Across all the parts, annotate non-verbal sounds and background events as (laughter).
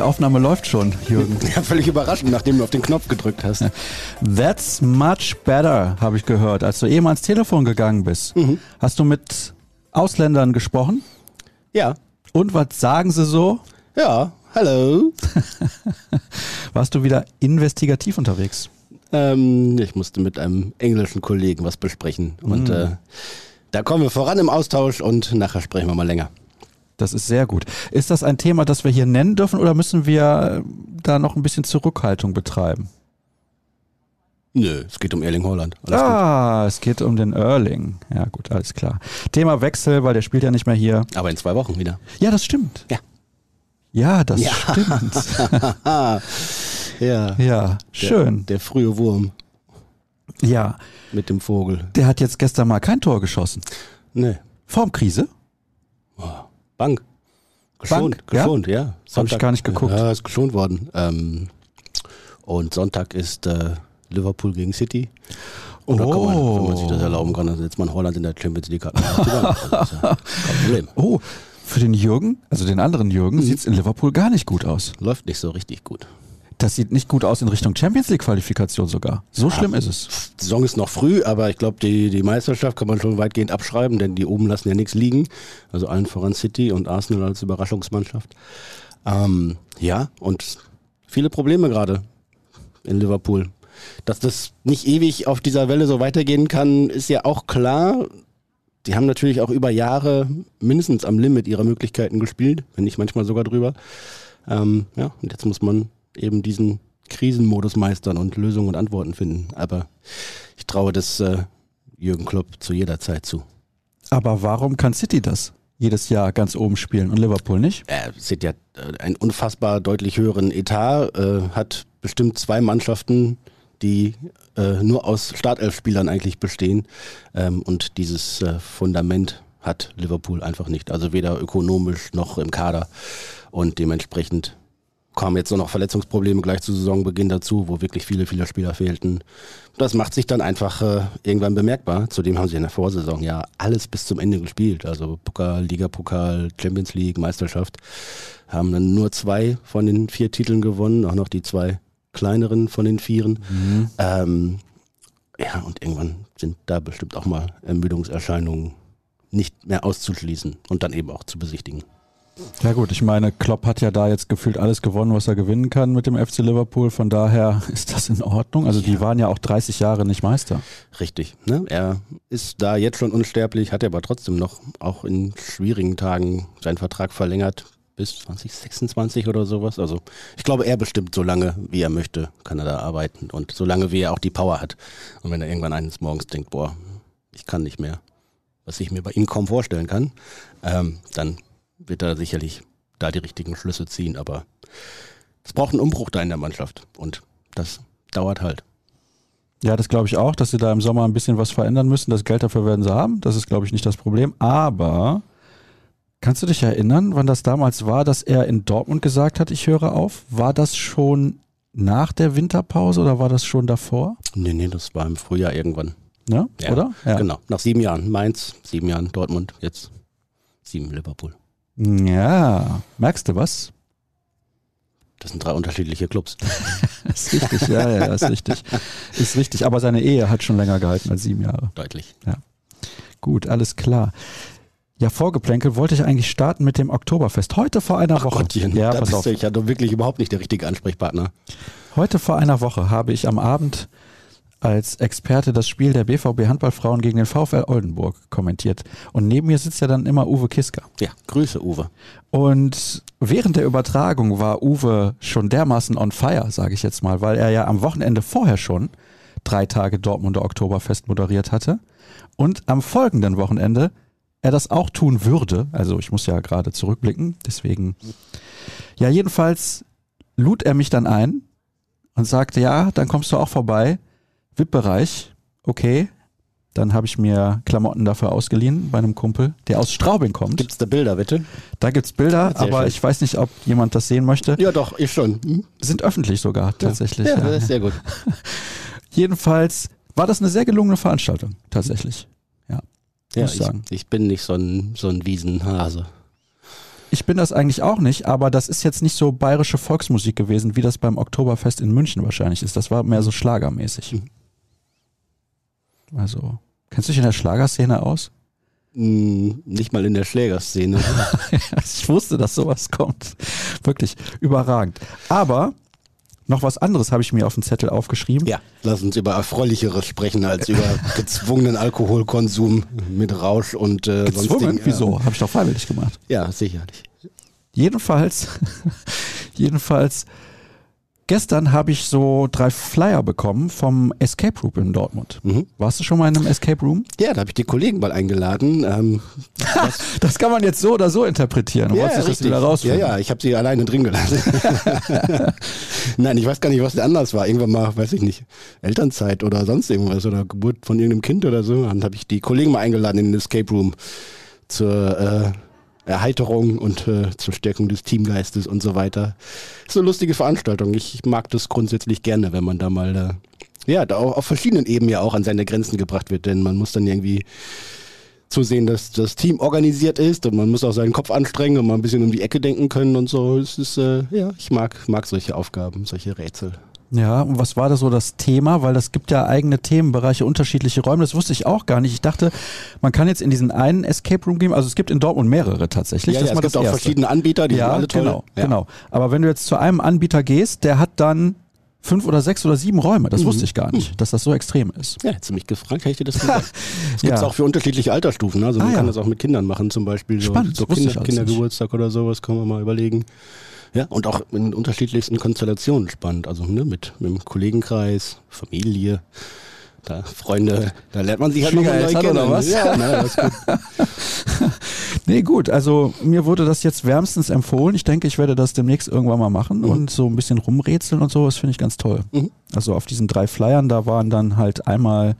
Die Aufnahme läuft schon, Jürgen. (laughs) Ja, völlig überraschend, nachdem du auf den Knopf gedrückt hast. That's much better, habe ich gehört, als du eben ans Telefon gegangen bist. Mhm. Hast du mit Ausländern gesprochen? Ja. Und was sagen sie so? Ja, hallo. (laughs) Warst du wieder investigativ unterwegs? Ähm, ich musste mit einem englischen Kollegen was besprechen. Und Mhm. äh, da kommen wir voran im Austausch und nachher sprechen wir mal länger. Das ist sehr gut. Ist das ein Thema, das wir hier nennen dürfen oder müssen wir äh, da noch ein bisschen Zurückhaltung betreiben? Nö, es geht um Erling Holland. Alles ah, es geht um den Erling. Ja, gut, alles klar. Thema Wechsel, weil der spielt ja nicht mehr hier. gut. Aber in zwei Wochen wieder. Ja, das stimmt. Ja. Ja, das Ja. stimmt. (laughs) Ja. Ja, schön. Der, der frühe Wurm Ja, mit dem Vogel. der hat jetzt gestern mal kein Tor geschossen. Nee. Formkrise? Bank. Geschont, Bank, ja? geschont, ja. Hab ich gar nicht geguckt. Ja, ist geschont worden. Ähm, und Sonntag ist äh, Liverpool gegen City. Und da kann man, wenn man sich das erlauben kann, dann setzt man Holland in der Champions League. Das (laughs) ist ja kein Problem. Oh, für den Jürgen, also den anderen Jürgen, Mhm. sieht's in Liverpool gar nicht gut aus. Läuft nicht so richtig gut. Das sieht nicht gut aus in Richtung Champions League Qualifikation sogar. So schlimm ist es. Die Saison ist noch früh, aber ich glaube, die, die Meisterschaft kann man schon weitgehend abschreiben, denn die oben lassen ja nichts liegen. Also allen voran City und Arsenal als Überraschungsmannschaft. Ähm, ja, und viele Probleme gerade in Liverpool. Dass das nicht ewig auf dieser Welle so weitergehen kann, ist ja auch klar. Die haben natürlich auch über Jahre mindestens am Limit ihrer Möglichkeiten gespielt, wenn nicht manchmal sogar drüber. Ähm, ja, und jetzt muss man eben diesen Krisenmodus meistern und Lösungen und Antworten finden. Aber ich traue das äh, Jürgen Klopp zu jeder Zeit zu. Aber warum kann City das jedes Jahr ganz oben spielen und Liverpool nicht? Er City hat äh, einen unfassbar deutlich höheren Etat, äh, hat bestimmt zwei Mannschaften, die äh, nur aus Startelf-Spielern eigentlich bestehen. Ähm, und dieses äh, Fundament hat Liverpool einfach nicht. Also weder ökonomisch noch im Kader. Und dementsprechend kamen jetzt nur noch Verletzungsprobleme gleich zu Saisonbeginn dazu, wo wirklich viele, viele Spieler fehlten. Das macht sich dann einfach äh, irgendwann bemerkbar. Zudem haben sie in der Vorsaison ja alles bis zum Ende gespielt. Also Pokal, Ligapokal, Champions League, Meisterschaft. Haben dann nur zwei von den vier Titeln gewonnen, auch noch die zwei kleineren von den vieren. Ähm, ja, und irgendwann sind da bestimmt auch mal Ermüdungserscheinungen nicht mehr auszuschließen und dann eben auch zu besichtigen. Ja gut, ich meine, Klopp hat ja da jetzt gefühlt alles gewonnen, was er gewinnen kann mit dem FC Liverpool. Von daher (laughs) ist das in Ordnung. Also die waren ja auch 30 Jahre nicht Meister. Richtig. Ne? Er ist da jetzt schon unsterblich, hat er aber trotzdem noch auch in schwierigen Tagen seinen Vertrag verlängert bis 2026 oder sowas. Also ich glaube, er bestimmt so lange, wie er möchte, kann er da arbeiten und so lange, wie er auch die Power hat. Und wenn er irgendwann eines Morgens denkt, boah, ich kann nicht mehr, was ich mir bei ihm kaum vorstellen kann, ähm, dann wird er sicherlich da die richtigen Schlüsse ziehen. Aber es braucht einen Umbruch da in der Mannschaft und das dauert halt. Ja, das glaube ich auch, dass sie da im Sommer ein bisschen was verändern müssen. Das Geld dafür werden sie haben. Das ist, glaube ich, nicht das Problem. Aber kannst du dich erinnern, wann das damals war, dass er in Dortmund gesagt hat, ich höre auf? War das schon nach der Winterpause oder war das schon davor? Nee, nee, das war im Frühjahr irgendwann. Ne? Ja, Oder? Genau. Nach sieben Jahren Mainz, sieben Jahren Dortmund, jetzt sieben Liverpool. Ja, merkst du was? Das sind drei unterschiedliche Clubs. (laughs) Ist richtig, ja, ja, ist richtig. Ist richtig. Aber seine Ehe hat schon länger gehalten als sieben Jahre. Deutlich. Gut, alles klar. Ja, Vorgeplänkel wollte ich eigentlich starten mit dem Oktoberfest. Heute vor einer Ach Woche. Gottchen, ja, da bist auf. du ja doch wirklich überhaupt nicht der richtige Ansprechpartner. Heute vor einer Woche habe ich am Abend als Experte das Spiel der BVB Handballfrauen gegen den VfL Oldenburg kommentiert. Und neben mir sitzt ja dann immer Uwe Kiska. Ja, Grüße, Uwe. Und während der Übertragung war Uwe schon dermaßen on fire, sage ich jetzt mal, weil er ja am Wochenende vorher schon drei Tage Dortmunder Oktoberfest moderiert hatte und am folgenden Wochenende er das auch tun würde. Also ich muss ja gerade zurückblicken, deswegen. Ja, jedenfalls lud er mich dann ein und sagte, ja, dann kommst du auch vorbei. VIP-Bereich, okay. Dann habe ich mir Klamotten dafür ausgeliehen bei einem Kumpel, der aus Straubing kommt. Gibt's da Bilder, bitte? Da gibt's Bilder, Sehr aber schön. ich weiß nicht, ob jemand das sehen möchte. Ja, doch, ich schon. Hm? Sind öffentlich sogar, tatsächlich. Ja, ja. das ist sehr gut. (laughs) Jedenfalls war das eine sehr gelungene Veranstaltung, tatsächlich. Ja, Muss ich, sagen. ich bin nicht so ein, so ein Wiesenhase. ich bin das eigentlich auch nicht, aber das ist jetzt nicht so bayerische Volksmusik gewesen, wie das beim Oktoberfest in München wahrscheinlich ist. Das war mehr so schlagermäßig. Mhm. Also, kennst du dich in der Schlagerszene aus? Hm, nicht mal in der Schlägerszene. (laughs) ich wusste, dass sowas kommt. Wirklich überragend. Aber noch was anderes habe ich mir auf den Zettel aufgeschrieben. ja, lass uns über Erfreulicheres sprechen als über (laughs) gezwungenen Alkoholkonsum mit Rausch und äh, Gezwungen? sonstigen- Wieso? Habe ich doch freiwillig gemacht. Ja, sicherlich. Jedenfalls, (laughs) jedenfalls, gestern habe ich so drei Flyer bekommen vom Escape Room in Dortmund. Mhm. Warst du schon mal in einem Escape Room? Ja, da habe ich die Kollegen mal eingeladen. Ähm, (laughs) Das kann man jetzt so oder so interpretieren. Ja, wolltest das wieder ja, ja, ich habe sie alleine drin gelassen. (laughs) Nein, ich weiß gar nicht, was der anders war. Irgendwann mal, weiß ich nicht, Elternzeit oder sonst irgendwas oder Geburt von irgendeinem Kind oder so. Dann habe ich die Kollegen mal eingeladen in den Escape Room zur äh, Erheiterung und äh, zur Stärkung des Teamgeistes und so weiter. Ist eine lustige Veranstaltung. Ich mag das grundsätzlich gerne, wenn man da mal äh, ja, da auch auf verschiedenen Ebenen ja auch an seine Grenzen gebracht wird, denn man muss dann irgendwie zu sehen, dass das Team organisiert ist und man muss auch seinen Kopf anstrengen und mal ein bisschen um die Ecke denken können und so. Es ist, äh, ja, ich mag, mag solche Aufgaben, solche Rätsel. Ja, und was war da so das Thema? Weil das gibt ja eigene Themenbereiche, unterschiedliche Räume. Das wusste ich auch gar nicht. Ich dachte, man kann jetzt in diesen einen Escape Room gehen. Also es gibt in Dortmund mehrere tatsächlich. Ja, das ja, es gibt das auch Erste. verschiedene Anbieter, die sind Ja, alle toll. genau, ja. genau. Aber wenn du jetzt zu einem Anbieter gehst, der hat dann fünf oder sechs oder sieben Räume. Mhm. Das wusste ich gar nicht, dass das so extrem ist. Ja, hättest du mich gefragt, hätte ich dir das gesagt. (laughs) Es gibt es Ja. auch für unterschiedliche Altersstufen. Also man Ah, kann ja. das auch mit Kindern machen, zum Beispiel so, Spannend, so Kinder, Kindergeburtstag oder sowas, können wir mal überlegen. Ja, und auch in unterschiedlichsten Konstellationen spannend. Also ne, mit, mit dem Kollegenkreis, Familie, da Freunde, da lernt man sich halt noch mal neu kennen. oder was? Ja, na, (laughs) das gut. (laughs) Nee, gut, also mir wurde das jetzt wärmstens empfohlen. Ich denke, ich werde das demnächst irgendwann mal machen Mhm. und so ein bisschen rumrätseln und so, das finde ich ganz toll. Mhm. Also auf diesen drei Flyern, da waren dann halt einmal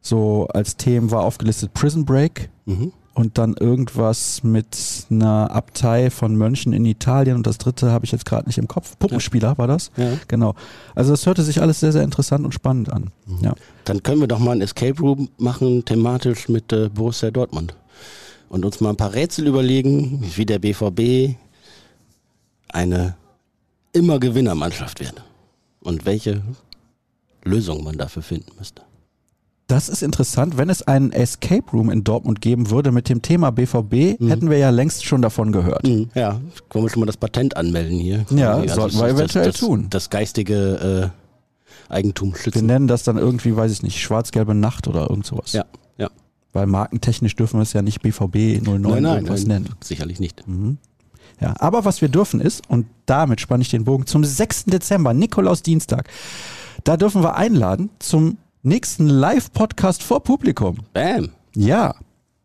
so als Themen war aufgelistet Prison Break Mhm. Und dann irgendwas mit einer Abtei von Mönchen in Italien und das dritte habe ich jetzt gerade nicht im Kopf. Puppenspieler war das? Ja. Genau. Also das hörte sich alles sehr, sehr interessant und spannend an. Mhm. Ja. Dann können wir doch mal ein Escape Room machen, thematisch mit äh, Borussia Dortmund. Und uns mal ein paar Rätsel überlegen, wie der BVB eine immer Gewinnermannschaft wird. Und welche Lösung man dafür finden müsste. Das ist interessant. Wenn es einen Escape Room in Dortmund geben würde mit dem Thema BVB, Mhm. hätten wir ja längst schon davon gehört. Ja, können wir schon mal das Patent anmelden hier. Ja, Also sollten das- wir das- eventuell das, tun. Das geistige äh, Eigentum Wir schützen. nennen das dann irgendwie, weiß ich nicht, schwarz-gelbe Nacht oder irgend sowas. Ja, ja. Weil markentechnisch dürfen wir es ja nicht BVB 09 Nein, nein, irgendwas nein, nennen. sicherlich nicht. Ja, aber was wir dürfen ist, und damit spanne ich den Bogen zum 6. Dezember, Nikolaus-Dienstag, da dürfen wir einladen zum nächsten Live-Podcast vor Publikum. Bam. Ja,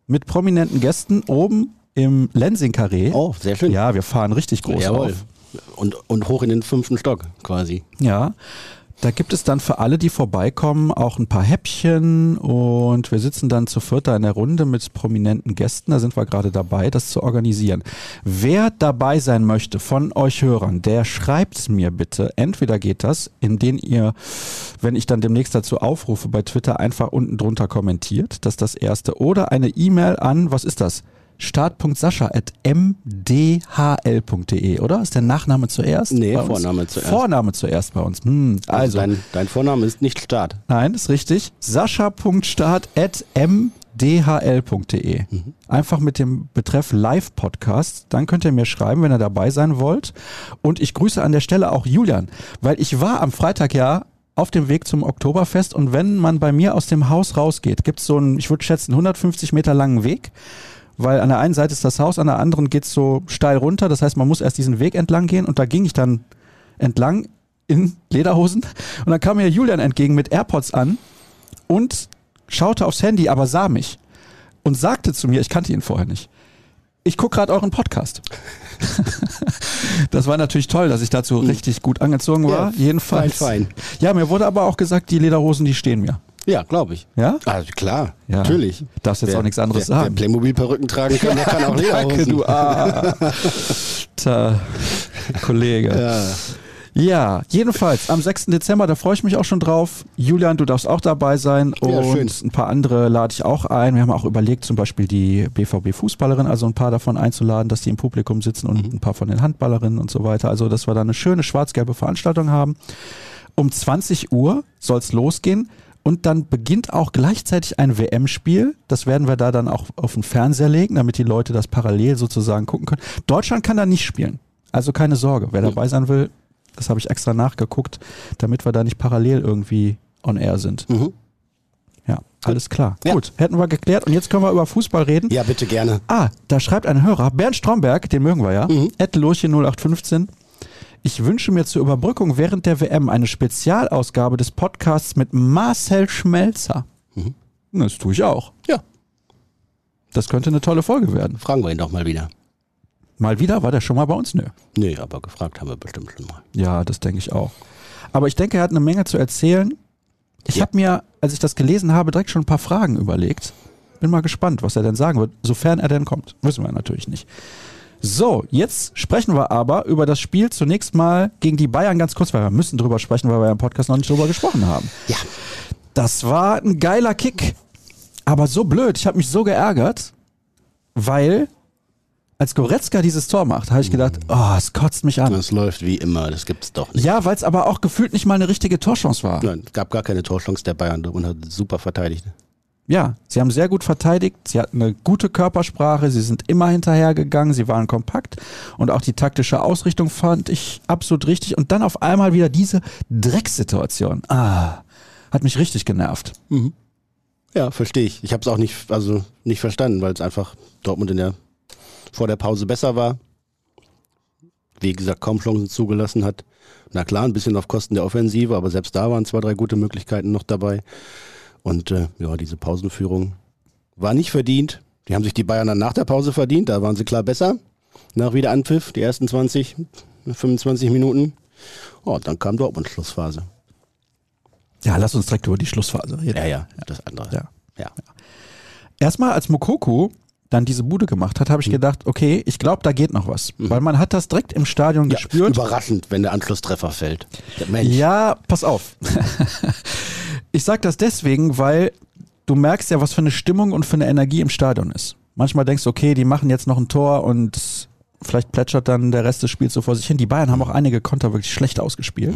mit prominenten Gästen oben im Lensing-Karree. Oh, sehr schön. Ja, wir fahren richtig groß Jawohl. auf. Und, und hoch in den fünften Stock quasi. Ja, da gibt es dann für alle, die vorbeikommen, auch ein paar Häppchen und wir sitzen dann zu viert in der Runde mit prominenten Gästen. Da sind wir gerade dabei, das zu organisieren. Wer dabei sein möchte von euch Hörern, der schreibt mir bitte. Entweder geht das, indem ihr, wenn ich dann demnächst dazu aufrufe bei Twitter, einfach unten drunter kommentiert. Das ist das Erste. Oder eine E-Mail an, was ist das? start.sascha.mdhl.de, oder? Ist der Nachname zuerst? Nee? Vorname zuerst. Vorname zuerst bei uns. Hm, also, Also, dein, dein Vorname ist nicht Start. nein, ist richtig. sascha.start.mdhl.de. Einfach mit dem Betreff Live-Podcast. Dann könnt ihr mir schreiben, wenn ihr dabei sein wollt. Und ich grüße an der Stelle auch Julian, weil ich war am Freitag ja auf dem Weg zum Oktoberfest und wenn man bei mir aus dem Haus rausgeht, gibt es so einen, ich würde schätzen, 150 Meter langen Weg weil an der einen Seite ist das Haus, an der anderen geht es so steil runter. Das heißt, man muss erst diesen Weg entlang gehen und da ging ich dann entlang in Lederhosen und dann kam mir Julian entgegen mit AirPods an und schaute aufs Handy, aber sah mich und sagte zu mir, ich kannte ihn vorher nicht. Ich gucke gerade euren Podcast. (laughs) das war natürlich toll, dass ich dazu richtig gut angezogen war. Ja, Jedenfalls. fein, fein. Ja, mir wurde aber auch gesagt, die Lederhosen, die stehen mir. Ja, glaube ich. Ja? Also klar, Ja. natürlich. Darfst jetzt Wer- auch nichts anderes wer, Wer sagen. Playmobil-Perücken tragen kann, der kann auch (laughs) Lederhosen. Danke, du ah, (laughs) Kollege. Ja. Ja, jedenfalls am 6. Dezember, da freue ich mich auch schon drauf. Julian, du darfst auch dabei sein Ja, und schön. ein paar andere lade ich auch ein. Wir haben auch überlegt, zum Beispiel die BVB-Fußballerin, also ein paar davon einzuladen, dass die im Publikum sitzen und ein paar von den Handballerinnen und so weiter. Also, dass wir da eine schöne schwarz-gelbe Veranstaltung haben. Um 20 Uhr soll es losgehen. Und dann beginnt auch gleichzeitig ein WM-Spiel. Das werden wir da dann auch auf den Fernseher legen, damit die Leute das parallel sozusagen gucken können. Deutschland kann da nicht spielen. Also keine Sorge. Wer dabei sein will, das habe ich extra nachgeguckt, damit wir da nicht parallel irgendwie on air sind. Mhm. Ja, alles klar. Ja. Gut, hätten wir geklärt. Und jetzt können wir über Fußball reden. Ja, bitte gerne. Ah, da schreibt ein Hörer, Bernd Stromberg, den mögen wir ja, Mhm. Ed Lurche 0815. Ich wünsche mir zur Überbrückung während der WM eine Spezialausgabe des Podcasts mit Marcel Schmelzer. Mhm. Das tue ich auch. Ja, Das könnte eine tolle Folge werden. fragen wir ihn doch mal wieder. Mal wieder war der schon mal bei uns? Nö. Nee, aber gefragt haben wir bestimmt schon mal. Ja, das denke ich auch. Aber ich denke, er hat eine Menge zu erzählen. Ich Ja. habe mir, als ich das gelesen habe, direkt schon ein paar Fragen überlegt. Bin mal gespannt, was er denn sagen wird, sofern er denn kommt. Wissen wir natürlich nicht. So, jetzt sprechen wir aber über das Spiel zunächst mal gegen die Bayern ganz kurz, weil wir müssen drüber sprechen, weil wir ja im Podcast noch nicht drüber gesprochen haben. Ja. Das war ein geiler Kick, aber so blöd. Ich habe mich so geärgert, weil als Goretzka dieses Tor macht, habe ich gedacht, oh, es kotzt mich an. Das läuft wie immer, das gibt's doch nicht. Ja, weil es aber auch gefühlt nicht mal eine richtige Torchance war. Nein, es gab gar keine Torchance der Bayern und hat super verteidigt. Ja, sie haben sehr gut verteidigt, sie hatten eine gute Körpersprache, sie sind immer hinterhergegangen, sie waren kompakt und auch die taktische Ausrichtung fand ich absolut richtig. Und dann auf einmal wieder diese Drecksituation. Ah, hat mich richtig genervt. Ja, verstehe ich. Ich habe es auch nicht, also nicht verstanden, weil es einfach Dortmund in der vor der Pause besser war. Wie gesagt, kaum Chancen zugelassen hat. Na klar, ein bisschen auf Kosten der Offensive, aber selbst da waren zwei, drei gute Möglichkeiten noch dabei. Und äh, ja, diese Pausenführung war nicht verdient. Die haben sich die Bayern dann nach der Pause verdient, da waren sie klar besser. Nach Wiederanpfiff, die ersten 20, 25 Minuten. Oh, dann kam Dortmund Schlussphase. Ja, lass uns direkt über die Schlussphase reden. Ja, ja, das andere. Ja. ja. Erstmal als Mokoku dann diese Bude gemacht hat, habe Mhm. ich gedacht, okay, ich glaube, da geht noch was. Weil man hat das direkt im Stadion Ja, gespürt. Überraschend, wenn der Anschlusstreffer fällt. Mensch. Ja, pass auf. (laughs) ich sag das deswegen, weil du merkst ja, was für eine Stimmung und für eine Energie im Stadion ist. Manchmal denkst du, okay, die machen jetzt noch ein Tor und vielleicht plätschert dann der Rest des Spiels so vor sich hin. Die Bayern haben auch einige Konter wirklich schlecht ausgespielt.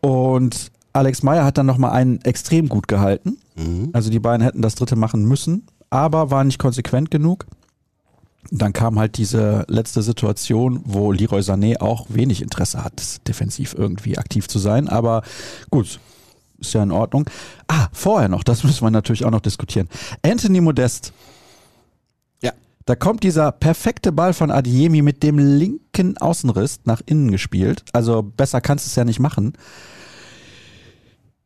Und Alex Meyer hat dann nochmal einen extrem gut gehalten. Mhm. Also die Bayern hätten das dritte machen müssen, aber waren nicht konsequent genug. Dann kam halt diese letzte Situation, wo Leroy Sané auch wenig Interesse hat, defensiv irgendwie aktiv zu sein. Aber gut, ist ja in Ordnung. Ah, vorher noch, das müssen wir natürlich auch noch diskutieren. Anthony Modest. Ja. Da kommt dieser perfekte Ball von Adiemi mit dem linken Außenriss nach innen gespielt. Also besser kannst du es ja nicht machen.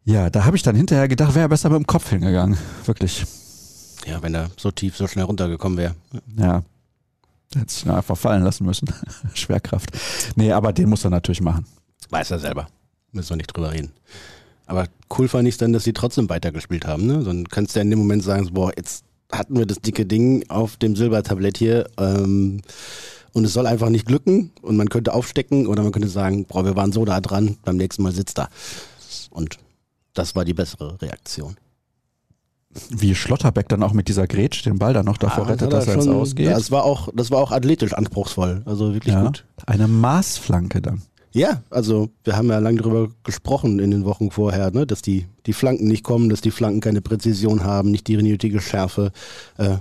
Ja, da habe ich dann hinterher gedacht, wäre besser mit dem Kopf hingegangen. Wirklich. Ja, wenn er so tief, so schnell runtergekommen wäre. Ja. Hätte sich nur einfach fallen lassen müssen. (laughs) Schwerkraft. Nee, aber den muss er natürlich machen. Weiß er selber. Müssen wir nicht drüber reden. Aber cool fand ich dann, dass sie trotzdem weitergespielt haben. Ne? Dann kannst du ja in dem Moment sagen, so, boah, jetzt hatten wir das dicke Ding auf dem Silbertablett hier ähm, und es soll einfach nicht glücken und man könnte aufstecken oder man könnte sagen, boah, wir waren so da dran, beim nächsten Mal sitzt da. Und das war die bessere Reaktion. Wie Schlotterbeck dann auch mit dieser Grätsch den Ball dann noch davor Ah, rettet, dass er ins schon- Ausgeht. Das war auch, das war auch athletisch anspruchsvoll. Also wirklich ja. gut. Eine Maßflanke dann. Ja, also wir haben ja lange darüber gesprochen in den Wochen vorher, ne, dass die, die Flanken nicht kommen, dass die Flanken keine Präzision haben, nicht die nötige Schärfe. Äh,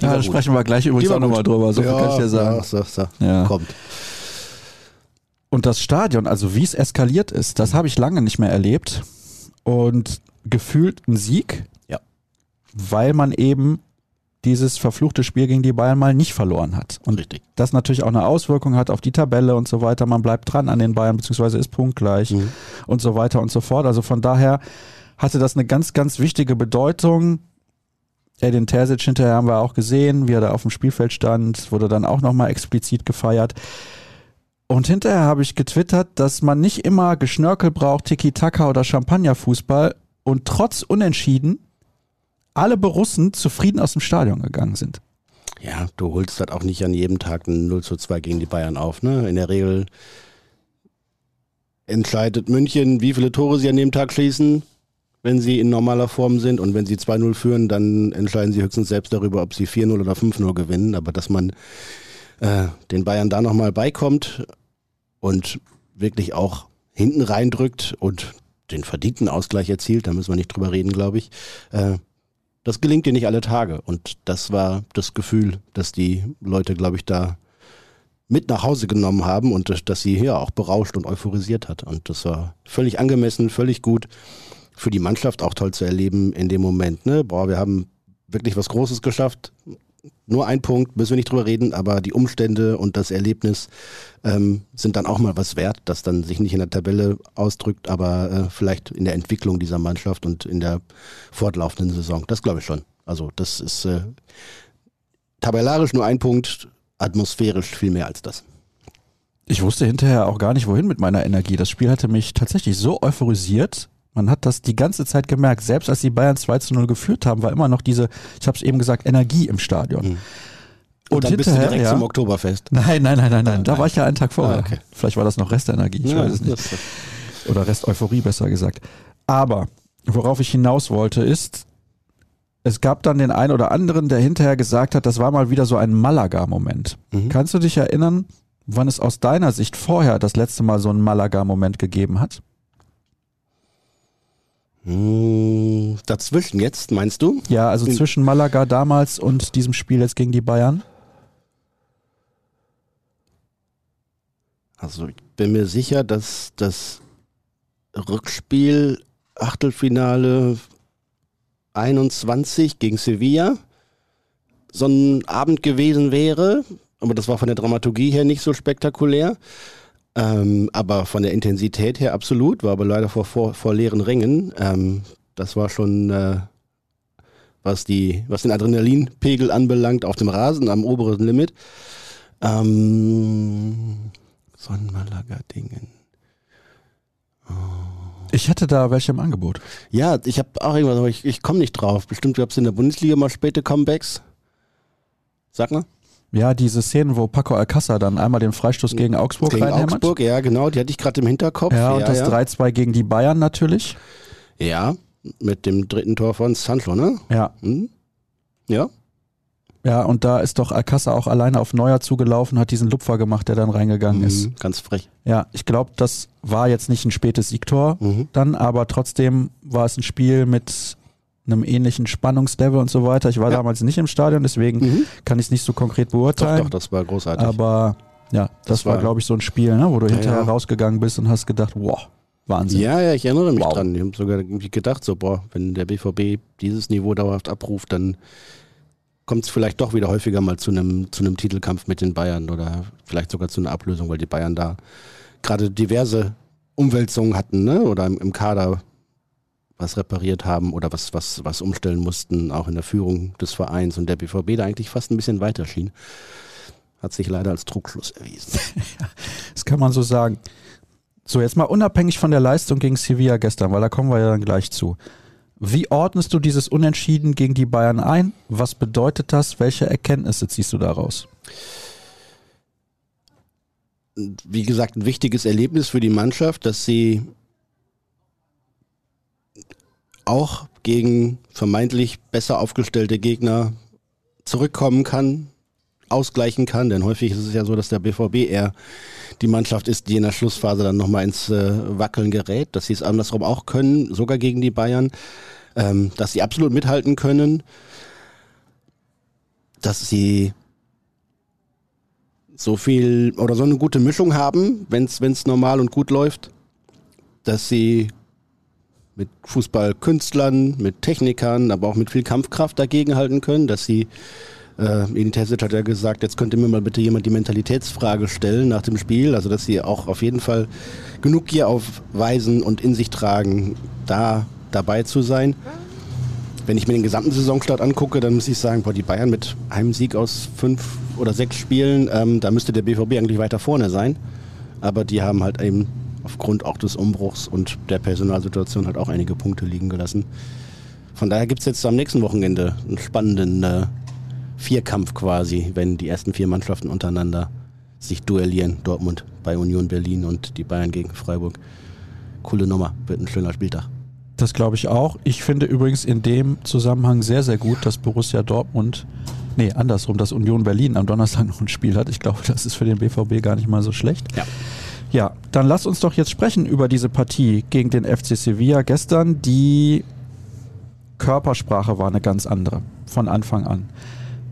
Ja, da sprechen wir gleich übrigens auch nochmal drüber, so viel kann ich dir sagen. Ja, so, so. Ja. Kommt. Und das Stadion, also wie es eskaliert ist, das habe ich lange nicht mehr erlebt. Und gefühlt ein Sieg, Ja. weil man eben dieses verfluchte Spiel gegen die Bayern mal nicht verloren hat. Und Richtig. das natürlich auch eine Auswirkung hat auf die Tabelle und so weiter. Man bleibt dran an den Bayern, beziehungsweise ist punktgleich Mhm. und so weiter und so fort. Also von daher hatte das eine ganz, ganz wichtige Bedeutung. Edin Terzic hinterher haben wir auch gesehen, wie er da auf dem Spielfeld stand, wurde dann auch nochmal explizit gefeiert. Und hinterher habe ich getwittert, dass man nicht immer Geschnörkel braucht, Tiki-Taka oder Champagnerfußball und trotz Unentschieden alle Borussen zufrieden aus dem Stadion gegangen sind. Ja, du holst halt auch nicht an jedem Tag ein 0 zu 2 gegen die Bayern auf. Ne? In der Regel entscheidet München, wie viele Tore sie an dem Tag schießen, wenn sie in normaler Form sind. Und wenn sie 2-0 führen, dann entscheiden sie höchstens selbst darüber, ob sie 4-0 oder 5-0 gewinnen. Aber dass man äh, den Bayern da nochmal beikommt und wirklich auch hinten reindrückt und den verdienten Ausgleich erzielt, da müssen wir nicht drüber reden, glaube ich. Äh, das gelingt dir nicht alle Tage. Und das war das Gefühl, dass die Leute, glaube ich, da mit nach Hause genommen haben und dass sie hier auch berauscht und euphorisiert hat. Und das war völlig angemessen, völlig gut. Für die Mannschaft auch toll zu erleben in dem Moment. Ne? Boah, wir haben wirklich was Großes geschafft. Nur ein Punkt, müssen wir nicht drüber reden, aber die Umstände und das Erlebnis ähm, sind dann auch mal was wert, das dann sich nicht in der Tabelle ausdrückt, aber äh, vielleicht in der Entwicklung dieser Mannschaft und in der fortlaufenden Saison. Das glaube ich schon. Also das ist äh, tabellarisch nur ein Punkt, atmosphärisch viel mehr als das. Ich wusste hinterher auch gar nicht, wohin mit meiner Energie. Das Spiel hatte mich tatsächlich so euphorisiert. Man hat das die ganze Zeit gemerkt. Selbst als die Bayern 2 zu 0 geführt haben, war immer noch diese, ich habe es eben gesagt, Energie im Stadion. Mhm. Und, und dann bist du direkt ja, zum Oktoberfest. (laughs) Nein, nein, nein, nein, nein. Da war ich ja einen Tag vorher. Ah, okay. Vielleicht war das noch Restenergie, ich ja, weiß es nicht. Oder Rest-Euphorie, besser gesagt. Aber worauf ich hinaus wollte, ist, es gab dann den einen oder anderen, der hinterher gesagt hat, das war mal wieder so ein Malaga-Moment. Mhm. Kannst du dich erinnern, wann es aus deiner Sicht vorher das letzte Mal so einen Malaga-Moment gegeben hat? Hm, dazwischen jetzt, meinst du? Ja, also zwischen Malaga damals und diesem Spiel jetzt gegen die Bayern? Also ich bin mir sicher, dass das Rückspiel, Achtelfinale 21 gegen Sevilla so ein Abend gewesen wäre. Aber das war von der Dramaturgie her nicht so spektakulär. Ähm, aber von der Intensität her absolut, war aber leider vor, vor, vor leeren Rängen. Ähm, das war schon, äh, was, die, was den Adrenalinpegel anbelangt, auf dem Rasen am oberen Limit. Ähm, Sonnenmalaga-Dingen. Oh. Ich hatte da welche im Angebot. Ja, ich habe auch irgendwas, aber ich, ich komme nicht drauf. Bestimmt gab es in der Bundesliga mal späte Comebacks. Sag mal. Ja, diese Szenen, wo Paco Alcázar dann einmal den Freistoß gegen Augsburg gegen Augsburg, ja, genau, die hatte ich gerade im Hinterkopf. Ja, und ja, das ja. 3-2 gegen die Bayern natürlich. Ja, mit dem dritten Tor von Sancho, ne? Ja. Hm? Ja. Ja, und da ist doch Alcázar auch alleine auf Neuer zugelaufen, hat diesen Lupfer gemacht, der dann reingegangen mhm, ist. Ganz frech. Ja, ich glaube, das war jetzt nicht ein spätes Siegtor mhm. dann, aber trotzdem war es ein Spiel mit einem ähnlichen Spannungslevel und so weiter. Ich war ja. damals nicht im Stadion, deswegen mhm. kann ich es nicht so konkret beurteilen. Doch, doch, das war großartig. Aber ja, das, das war, war glaube ich, so ein Spiel, ne, wo du ja, hinterher ja. rausgegangen bist und hast gedacht, wow, Wahnsinn. Ja, ja, ich erinnere mich wow. dran. Ich habe sogar gedacht, so, boah, wenn der BVB dieses Niveau dauerhaft abruft, dann kommt es vielleicht doch wieder häufiger mal zu einem zu einem Titelkampf mit den Bayern oder vielleicht sogar zu einer Ablösung, weil die Bayern da gerade diverse Umwälzungen hatten, ne? Oder im, im, Kader was repariert haben oder was, was, was umstellen mussten, auch in der Führung des Vereins und der BVB da eigentlich fast ein bisschen weiter schien. Hat sich leider als Trugschluss erwiesen. (laughs) das kann man so sagen. So, jetzt mal unabhängig von der Leistung gegen Sevilla gestern, weil da kommen wir ja dann gleich zu. Wie ordnest du dieses Unentschieden gegen die Bayern ein? Was bedeutet das? Welche Erkenntnisse ziehst du daraus? Wie gesagt, ein wichtiges Erlebnis für die Mannschaft, dass sie auch gegen vermeintlich besser aufgestellte Gegner zurückkommen kann, ausgleichen kann. Denn häufig ist es ja so, dass der BVB eher die Mannschaft ist, die in der Schlussphase dann nochmal ins äh, Wackeln gerät, dass sie es andersrum auch können, sogar gegen die Bayern, ähm, dass sie absolut mithalten können, dass sie so viel oder so eine gute Mischung haben, wenn es normal und gut läuft, dass sie mit Fußballkünstlern, mit Technikern, aber auch mit viel Kampfkraft dagegenhalten können, dass sie äh, Edin Terzic hat ja gesagt, jetzt könnte mir mal bitte jemand die Mentalitätsfrage stellen nach dem Spiel. Also, dass sie auch auf jeden Fall genug Gier aufweisen und in sich tragen, da dabei zu sein. Wenn ich mir den gesamten Saisonstart angucke, dann muss ich sagen, boah, die Bayern mit einem Sieg aus fünf oder sechs Spielen, ähm, da müsste der BVB eigentlich weiter vorne sein. Aber die haben halt eben aufgrund auch des Umbruchs und der Personalsituation halt auch einige Punkte liegen gelassen. Von daher gibt es jetzt am nächsten Wochenende einen spannenden äh, Vierkampf quasi, wenn die ersten vier Mannschaften untereinander sich duellieren. Dortmund, bei Union Berlin und die Bayern gegen Freiburg. Coole Nummer, wird ein schöner Spieltag. Das glaube ich auch. Ich finde übrigens in dem Zusammenhang sehr, sehr gut, dass Borussia Dortmund, nee, andersrum, dass Union Berlin am Donnerstag noch ein Spiel hat. Ich glaube, das ist für den BVB gar nicht mal so schlecht. Ja. Ja, dann lass uns doch jetzt sprechen über diese Partie gegen den FC Sevilla gestern. Die Körpersprache war eine ganz andere von Anfang an.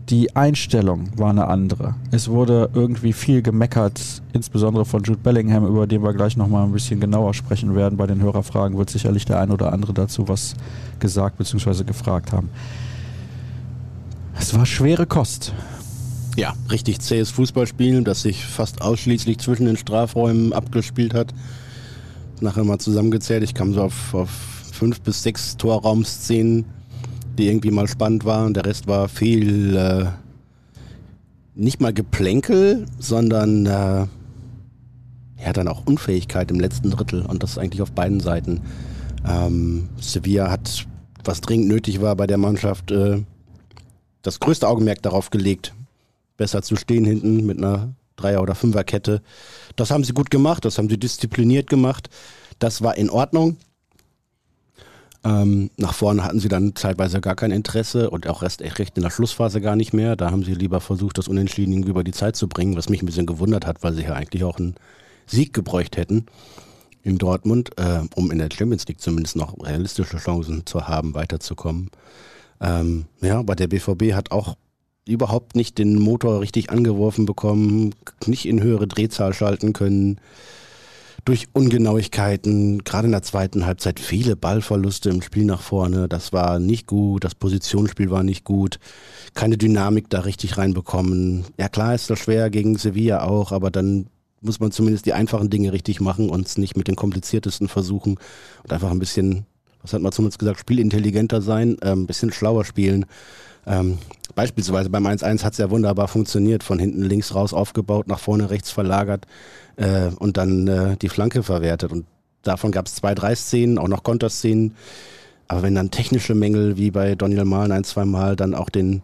Die Einstellung war eine andere. Es wurde irgendwie viel gemeckert, insbesondere von Jude Bellingham, über den wir gleich nochmal ein bisschen genauer sprechen werden. Bei den Hörerfragen wird sicherlich der ein oder andere dazu was gesagt bzw. gefragt haben. Es war schwere Kost. Ja, richtig zähes Fußballspielen, das sich fast ausschließlich zwischen den Strafräumen abgespielt hat. Nachher mal zusammengezählt, ich kam so auf, auf fünf bis sechs Torraumszenen die irgendwie mal spannend waren. Der Rest war viel äh, nicht mal Geplänkel, sondern äh, ja dann auch Unfähigkeit im letzten Drittel und das eigentlich auf beiden Seiten. Ähm, Sevilla hat, was dringend nötig war bei der Mannschaft, äh, das größte Augenmerk darauf gelegt, besser zu stehen hinten mit einer Dreier- oder Fünferkette. Das haben sie gut gemacht, das haben sie diszipliniert gemacht. Das war in Ordnung. Ähm, nach vorne hatten sie dann zeitweise gar kein Interesse und auch recht, recht in der Schlussphase gar nicht mehr. Da haben sie lieber versucht, das Unentschieden über die Zeit zu bringen, was mich ein bisschen gewundert hat, weil sie ja eigentlich auch einen Sieg gebräucht hätten in Dortmund, äh, um in der Champions League zumindest noch realistische Chancen zu haben, weiterzukommen. Ähm, ja, aber der BVB hat auch überhaupt nicht den Motor richtig angeworfen bekommen, nicht in höhere Drehzahl schalten können durch Ungenauigkeiten, gerade in der zweiten Halbzeit viele Ballverluste im Spiel nach vorne. Das war nicht gut, das Positionsspiel war nicht gut, keine Dynamik da richtig reinbekommen. Ja klar ist das schwer gegen Sevilla auch, aber dann muss man zumindest die einfachen Dinge richtig machen und es nicht mit den kompliziertesten versuchen und einfach ein bisschen, was hat man zumindest gesagt, spielintelligenter sein, ein bisschen schlauer spielen. Ähm, beispielsweise beim 1-1 hat es ja wunderbar funktioniert, von hinten links raus aufgebaut, nach vorne rechts verlagert äh, und dann äh, die Flanke verwertet. Und davon gab es zwei, drei Szenen, auch noch Konterszenen. Aber wenn dann technische Mängel wie bei Daniel Mahlen ein, zwei Mal dann auch den,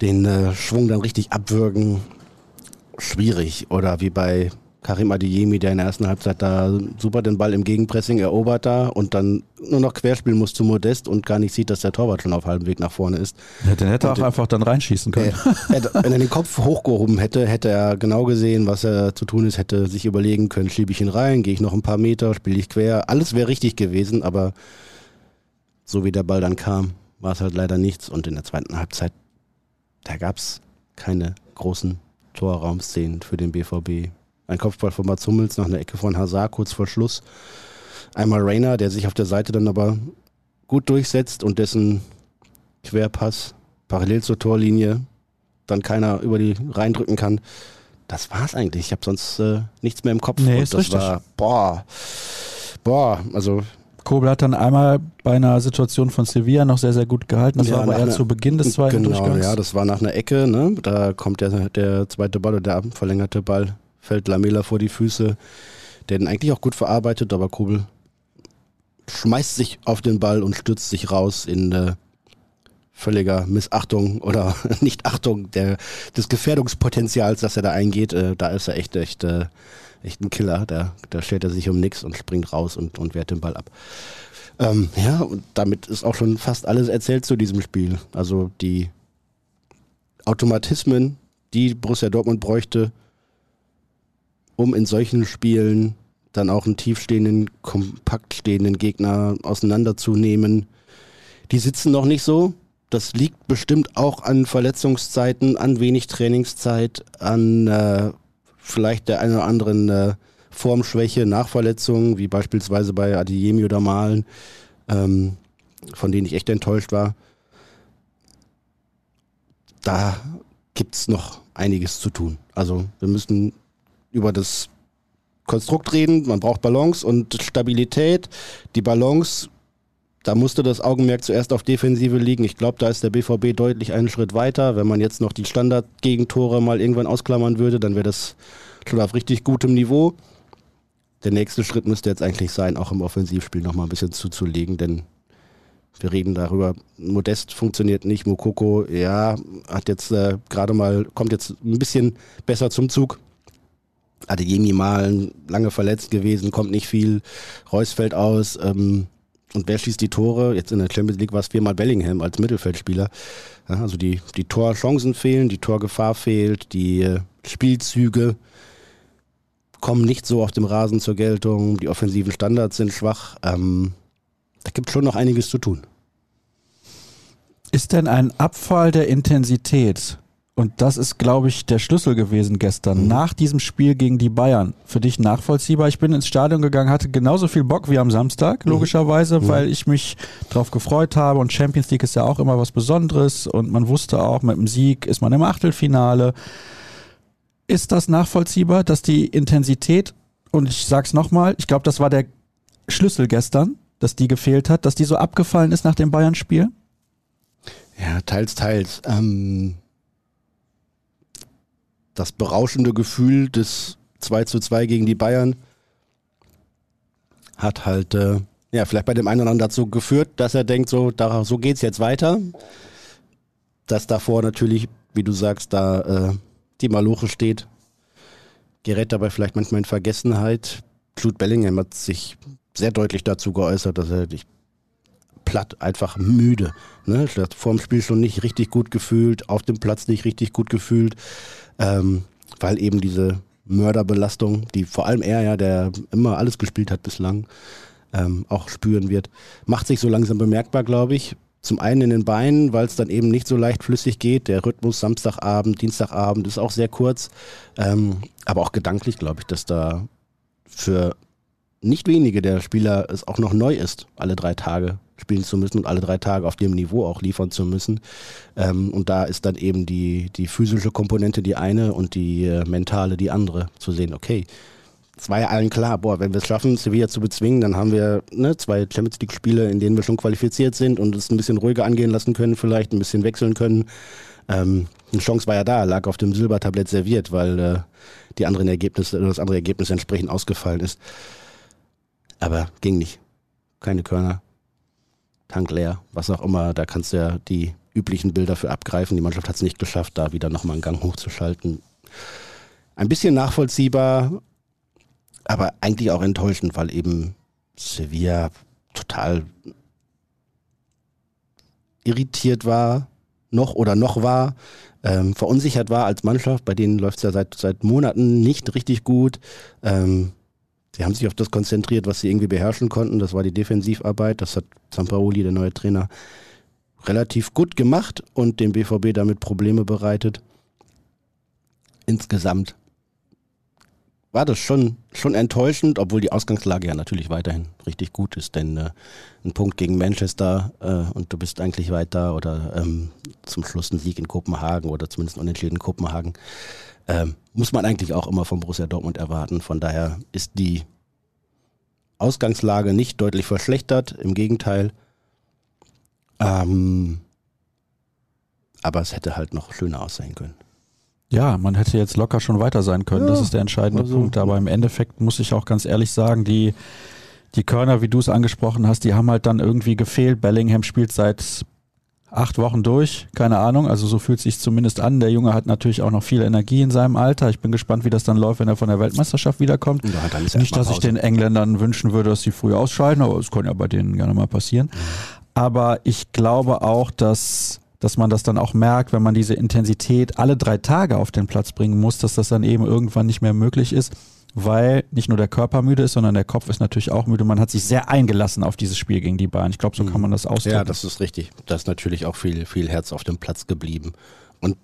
den äh, Schwung dann richtig abwürgen, schwierig. Oder wie bei Karim Adeyemi, der in der ersten Halbzeit da super den Ball im Gegenpressing erobert da und dann nur noch querspielen muss zu Modest und gar nicht sieht, dass der Torwart schon auf halbem Weg nach vorne ist. Ja, den hätte er auch den, einfach dann reinschießen können. Äh, wenn er den Kopf hochgehoben hätte, hätte er genau gesehen, was er zu tun ist, hätte sich überlegen können, schiebe ich ihn rein, gehe ich noch ein paar Meter, spiele ich quer. Alles wäre richtig gewesen, aber so wie der Ball dann kam, war es halt leider nichts. Und in der zweiten Halbzeit, da gab es keine großen Torraumszenen für den BVB. Ein Kopfball von Mats Hummels nach einer Ecke von Hazard kurz vor Schluss. Einmal Rainer, der sich auf der Seite dann aber gut durchsetzt und dessen Querpass parallel zur Torlinie dann keiner über die reindrücken kann. Das war's eigentlich. Ich habe sonst äh, nichts mehr im Kopf. Nee, und ist das richtig. war boah, boah, also Kobel hat dann einmal bei einer Situation von Sevilla noch sehr, sehr gut gehalten. Das Ja, war aber nach eher zu Beginn des zweiten genau, Durchgangs. ja, das war nach einer Ecke, ne? Da kommt der, der zweite Ball oder der verlängerte Ball, fällt Lamela vor die Füße, der den eigentlich auch gut verarbeitet, aber Kobel schmeißt sich auf den Ball und stürzt sich raus in äh, völliger Missachtung oder (laughs) Nichtachtung der, des Gefährdungspotenzials, das er da eingeht. Äh, da ist er echt, echt, äh, echt ein Killer. Da, da stellt er sich um nichts und springt raus und, und wehrt den Ball ab. Ähm, ja, und damit ist auch schon fast alles erzählt zu diesem Spiel. Also die Automatismen, die Borussia Dortmund bräuchte, um in solchen Spielen dann auch einen tiefstehenden, kompakt stehenden Gegner auseinanderzunehmen, die sitzen noch nicht so. Das liegt bestimmt auch an Verletzungszeiten, an wenig Trainingszeit, an äh, vielleicht der einen oder anderen äh, Formschwäche nach Verletzungen, wie beispielsweise bei Adeyemi oder Malen, ähm, von denen ich echt enttäuscht war. Da gibt's noch einiges zu tun. Also wir müssen über das Konstrukt reden, man braucht Balance und Stabilität. Die Balance, da musste das Augenmerk zuerst auf Defensive liegen. Ich glaube, da ist der BVB deutlich einen Schritt weiter. Wenn man jetzt noch die Standardgegentore mal irgendwann ausklammern würde, dann wäre das schon auf richtig gutem Niveau. Der nächste Schritt müsste jetzt eigentlich sein, auch im Offensivspiel nochmal ein bisschen zuzulegen, denn wir reden darüber, Modest funktioniert nicht, Mokoko, ja, hat jetzt äh, gerade mal, kommt jetzt ein bisschen besser zum Zug. Adeyemi mal lange verletzt gewesen, kommt nicht viel. Reus fällt aus. Ähm, und wer schießt die Tore? Jetzt in der Champions League war es viermal Bellingham als Mittelfeldspieler. Ja, also die, die Torchancen fehlen, die Torgefahr fehlt, die äh, Spielzüge kommen nicht so auf dem Rasen zur Geltung, die offensiven Standards sind schwach. Ähm, da gibt es schon noch einiges zu tun. Ist denn ein Abfall der Intensität und das ist, glaube ich, der Schlüssel gewesen gestern, mhm. nach diesem Spiel gegen die Bayern. Für dich nachvollziehbar. Ich bin ins Stadion gegangen, hatte genauso viel Bock wie am Samstag, mhm. logischerweise, mhm. weil ich mich darauf gefreut habe. Und Champions League ist ja auch immer was Besonderes. Und man wusste auch, mit dem Sieg ist man im Achtelfinale. Ist das nachvollziehbar, dass die Intensität, und ich sag's nochmal, ich glaube, das war der Schlüssel gestern, dass die gefehlt hat, dass die so abgefallen ist nach dem Bayern-Spiel? Ja, teils, teils. Ähm das berauschende Gefühl des 2 zu 2 gegen die Bayern hat halt, äh, ja, vielleicht bei dem einen oder anderen dazu geführt, dass er denkt, so, da, so geht's jetzt weiter. Dass davor natürlich, wie du sagst, da äh, die Maloche steht, gerät dabei vielleicht manchmal in Vergessenheit. Jude Bellingham hat sich sehr deutlich dazu geäußert, dass er dich platt, einfach müde. Ne? Vor dem Spiel schon nicht richtig gut gefühlt, auf dem Platz nicht richtig gut gefühlt ähm, weil eben diese Mörderbelastung, die vor allem er ja, der immer alles gespielt hat bislang, ähm, auch spüren wird, macht sich so langsam bemerkbar, glaube ich. Zum einen in den Beinen, weil es dann eben nicht so leicht flüssig geht. Der Rhythmus Samstagabend, Dienstagabend ist auch sehr kurz. Ähm, aber auch gedanklich glaube ich, dass da für nicht wenige der Spieler es auch noch neu ist, alle drei Tage spielen zu müssen und alle drei Tage auf dem Niveau auch liefern zu müssen. Ähm, und da ist dann eben die, die physische Komponente die eine und die äh, mentale die andere. Zu sehen, okay, es war ja allen klar, boah, wenn wir es schaffen, Sevilla zu bezwingen, dann haben wir ne, zwei Champions League-Spiele, in denen wir schon qualifiziert sind und es ein bisschen ruhiger angehen lassen können, vielleicht ein bisschen wechseln können. Ähm, eine Chance war ja da, lag auf dem Silbertablett serviert, weil äh, die anderen Ergebnisse, das andere Ergebnis entsprechend ausgefallen ist. Aber ging nicht. Keine Körner, Tank leer, was auch immer. Da kannst du ja die üblichen Bilder für abgreifen. Die Mannschaft hat es nicht geschafft, da wieder nochmal einen Gang hochzuschalten. Ein bisschen nachvollziehbar, aber eigentlich auch enttäuschend, weil eben Sevilla total irritiert war, noch oder noch war, ähm, verunsichert war als Mannschaft. Bei denen läuft es ja seit, seit Monaten nicht richtig gut. Ähm, Sie haben sich auf das konzentriert, was sie irgendwie beherrschen konnten. Das war die Defensivarbeit. Das hat Zampaoli, der neue Trainer, relativ gut gemacht und dem BVB damit Probleme bereitet. Insgesamt war das schon, schon enttäuschend, obwohl die Ausgangslage ja natürlich weiterhin richtig gut ist. Denn äh, ein Punkt gegen Manchester äh, und du bist eigentlich weiter oder ähm, zum Schluss ein Sieg in Kopenhagen oder zumindest Unentschieden in Kopenhagen ähm, muss man eigentlich auch immer von Borussia Dortmund erwarten. Von daher ist die Ausgangslage nicht deutlich verschlechtert, im Gegenteil. Ähm, aber es hätte halt noch schöner aussehen können. Ja, man hätte jetzt locker schon weiter sein können. Ja, das ist der entscheidende also, Punkt. Aber im Endeffekt muss ich auch ganz ehrlich sagen, die, die Körner, wie du es angesprochen hast, die haben halt dann irgendwie gefehlt. Bellingham spielt seit acht Wochen durch, keine Ahnung, also so fühlt sich zumindest an. Der Junge hat natürlich auch noch viel Energie in seinem Alter. Ich bin gespannt, wie das dann läuft, wenn er von der Weltmeisterschaft wiederkommt. Ja, Nicht, dass ich den Engländern wünschen würde, dass sie früh ausscheiden, aber es kann ja bei denen gerne mal passieren. Mhm. Aber ich glaube auch, dass dass man das dann auch merkt, wenn man diese Intensität alle drei Tage auf den Platz bringen muss, dass das dann eben irgendwann nicht mehr möglich ist weil nicht nur der Körper müde ist, sondern der Kopf ist natürlich auch müde. Man hat sich sehr eingelassen auf dieses Spiel gegen die Bayern. Ich glaube, so kann man das ausdrücken. Ja, das ist richtig. Da ist natürlich auch viel, viel Herz auf dem Platz geblieben. Und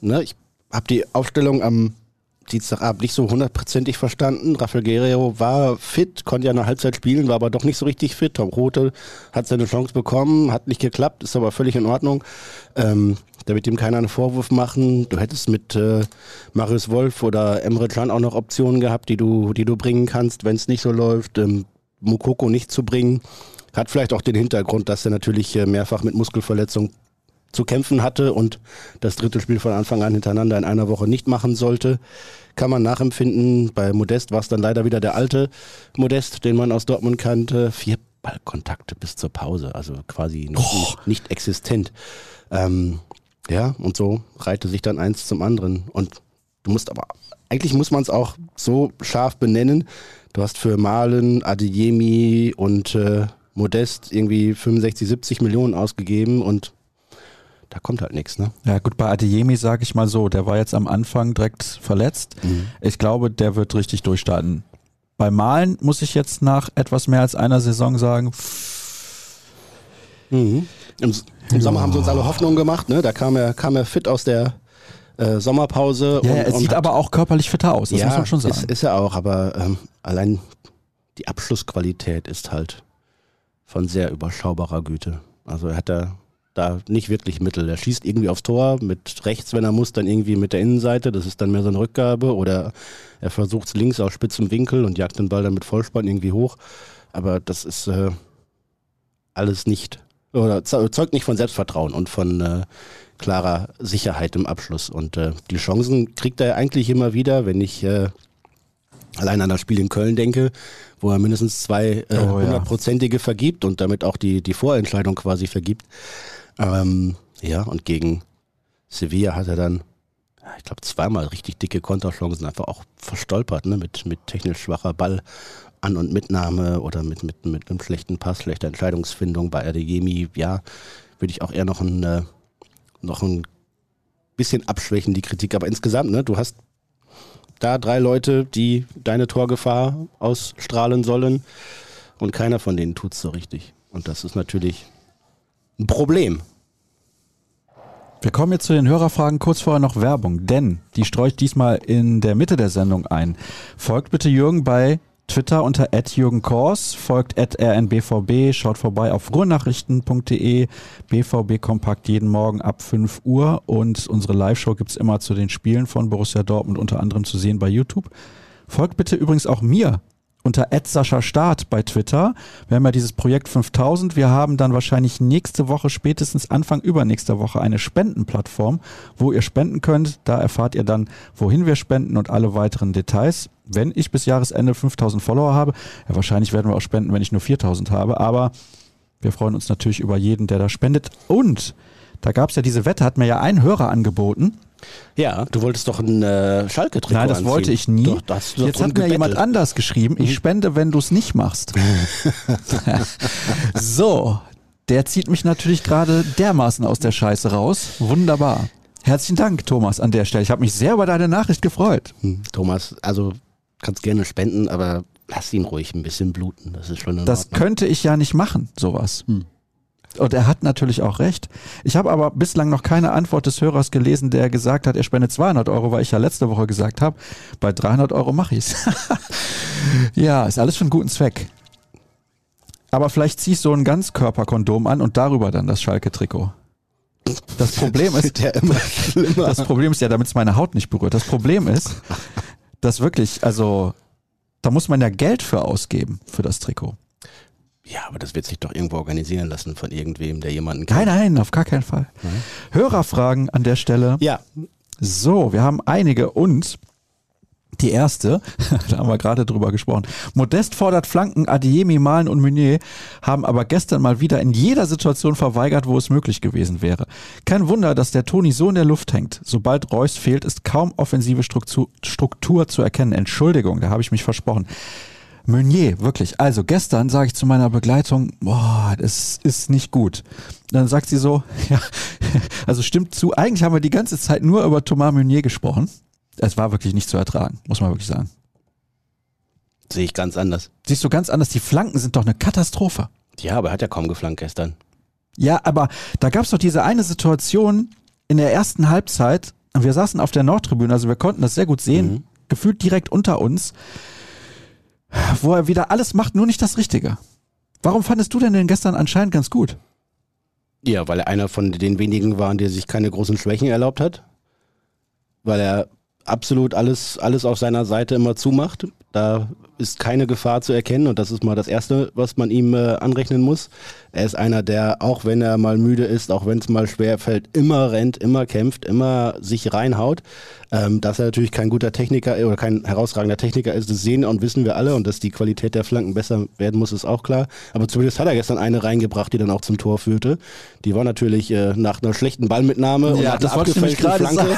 ne, ich habe die Aufstellung am Dienstagabend nicht so hundertprozentig verstanden. Rafael Guerrero war fit, konnte ja eine Halbzeit spielen, war aber doch nicht so richtig fit. Tom Rote hat seine Chance bekommen, hat nicht geklappt, ist aber völlig in Ordnung. Ähm, da wird ihm keiner einen Vorwurf machen. Du hättest mit äh, Marius Wolf oder Emre Can auch noch Optionen gehabt, die du, die du bringen kannst, wenn es nicht so läuft. Ähm, Mukoko nicht zu bringen. Hat vielleicht auch den Hintergrund, dass er natürlich äh, mehrfach mit Muskelverletzung zu kämpfen hatte und das dritte Spiel von Anfang an hintereinander in einer Woche nicht machen sollte. Kann man nachempfinden. Bei Modest war es dann leider wieder der alte Modest, den man aus Dortmund kannte. Vier Ballkontakte bis zur Pause, also quasi nicht, nicht existent. Ähm, ja, und so reihte sich dann eins zum anderen. Und du musst aber, eigentlich muss man es auch so scharf benennen. Du hast für Malen, Adeyemi und äh, Modest irgendwie 65, 70 Millionen ausgegeben und da kommt halt nichts, ne? Ja, gut, bei Adeyemi sage ich mal so, der war jetzt am Anfang direkt verletzt. Mhm. Ich glaube, der wird richtig durchstarten. Bei Malen muss ich jetzt nach etwas mehr als einer Saison sagen. Mhm. Im, Im, Sommer haben sie uns alle Hoffnung gemacht, ne? Da kam er, kam er fit aus der äh, Sommerpause. Ja, und, er sieht aber auch körperlich fitter aus, das ja, muss man schon sagen. Ist, ist er auch, aber ähm, allein die Abschlussqualität ist halt von sehr überschaubarer Güte. Also er hat da da nicht wirklich Mittel. Er schießt irgendwie aufs Tor mit rechts, wenn er muss, dann irgendwie mit der Innenseite. Das ist dann mehr so eine Rückgabe. Oder er versucht es links aus spitzem Winkel und jagt den Ball dann mit Vollspann irgendwie hoch. Aber das ist äh, alles nicht, oder zeugt nicht von Selbstvertrauen und von äh, klarer Sicherheit im Abschluss. Und äh, die Chancen kriegt er eigentlich immer wieder, wenn ich äh, allein an das Spiel in Köln denke, wo er mindestens zwei äh, oh, hundertprozentige ja. vergibt und damit auch die, die Vorentscheidung quasi vergibt. Ähm, ja, und gegen Sevilla hat er dann, ich glaube, zweimal richtig dicke Konterchancen einfach auch verstolpert, ne, mit, mit technisch schwacher Ball. An- und Mitnahme oder mit, mit, mit einem schlechten Pass, schlechter Entscheidungsfindung bei Adeyemi, ja, würde ich auch eher noch ein, äh, noch ein bisschen abschwächen, die Kritik. Aber insgesamt, ne, du hast da drei Leute, die deine Torgefahr ausstrahlen sollen und keiner von denen tut es so richtig. Und das ist natürlich ein Problem. Wir kommen jetzt zu den Hörerfragen, kurz vorher noch Werbung, denn die streue ich diesmal in der Mitte der Sendung ein. Folgt bitte Jürgen bei Twitter unter @jürgenkors, folgt @rnbvb, schaut vorbei auf ruhrnachrichten.de, BVB Kompakt jeden Morgen ab 5 Uhr und unsere Live-Show gibt es immer zu den Spielen von Borussia Dortmund unter anderem zu sehen bei YouTube. Folgt bitte übrigens auch mir unter Start bei Twitter. Wir haben ja dieses Projekt 5000. Wir haben dann wahrscheinlich nächste Woche, spätestens Anfang übernächster Woche, eine Spendenplattform, wo ihr spenden könnt. Da erfahrt ihr dann, wohin wir spenden und alle weiteren Details. Wenn ich bis Jahresende 5000 Follower habe, ja, wahrscheinlich werden wir auch spenden, wenn ich nur 4000 habe, aber wir freuen uns natürlich über jeden, der da spendet. Und da gab es ja diese Wette, hat mir ja ein Hörer angeboten. Ja, du wolltest doch ein äh, Schalke-Trikot Nein, das anziehen. wollte ich nie. Doch, das Jetzt hat mir jemand anders geschrieben, ich mhm. spende, wenn du es nicht machst. (laughs) so, der zieht mich natürlich gerade dermaßen aus der Scheiße raus. Wunderbar. Herzlichen Dank, Thomas, an der Stelle. Ich habe mich sehr über deine Nachricht gefreut. Hm, Thomas, also kannst gerne spenden, aber lass ihn ruhig ein bisschen bluten. Das ist schon in Das könnte ich ja nicht machen, sowas. Hm. Und er hat natürlich auch recht. Ich habe aber bislang noch keine Antwort des Hörers gelesen, der gesagt hat, er spendet 200 Euro, weil ich ja letzte Woche gesagt habe, bei 300 Euro mache ich's. (laughs) ja, ist alles für einen guten Zweck. Aber vielleicht zieh ich so ein Ganzkörperkondom an und darüber dann das Schalke-Trikot. Das Problem ist, ja das Problem ist ja, damit es meine Haut nicht berührt. Das Problem ist, dass wirklich, also, da muss man ja Geld für ausgeben für das Trikot. Ja, aber das wird sich doch irgendwo organisieren lassen von irgendwem, der jemanden kennt. Nein, nein, auf gar keinen Fall. Nein. Hörerfragen an der Stelle. Ja. So, wir haben einige und die erste, (laughs) da haben wir gerade drüber gesprochen. Modest fordert Flanken, Adiemi, Malen und Meunier haben aber gestern mal wieder in jeder Situation verweigert, wo es möglich gewesen wäre. Kein Wunder, dass der Toni so in der Luft hängt. Sobald Reus fehlt, ist kaum offensive Struktur, Struktur zu erkennen. Entschuldigung, da habe ich mich versprochen. Meunier, wirklich. Also gestern sage ich zu meiner Begleitung, boah, das ist nicht gut. Dann sagt sie so, (laughs) ja, also stimmt zu, eigentlich haben wir die ganze Zeit nur über Thomas Meunier gesprochen. Es war wirklich nicht zu ertragen, muss man wirklich sagen. Sehe ich ganz anders. Siehst du ganz anders, die Flanken sind doch eine Katastrophe. Ja, aber er hat ja kaum geflankt gestern. Ja, aber da gab es doch diese eine Situation in der ersten Halbzeit, wir saßen auf der Nordtribüne, also wir konnten das sehr gut sehen, mhm. gefühlt direkt unter uns wo er wieder alles macht, nur nicht das Richtige. Warum fandest du denn den gestern anscheinend ganz gut? Ja, weil er einer von den wenigen war, der sich keine großen Schwächen erlaubt hat. Weil er absolut alles, alles auf seiner Seite immer zumacht. Da ist keine Gefahr zu erkennen und das ist mal das Erste, was man ihm äh, anrechnen muss. Er ist einer, der, auch wenn er mal müde ist, auch wenn es mal schwer fällt, immer rennt, immer kämpft, immer sich reinhaut. Ähm, dass er natürlich kein guter Techniker oder kein herausragender Techniker ist, das sehen und wissen wir alle und dass die Qualität der Flanken besser werden muss, ist auch klar. Aber zumindest hat er gestern eine reingebracht, die dann auch zum Tor führte. Die war natürlich äh, nach einer schlechten Ballmitnahme Ja, und das abgefälschten gerade Flanke.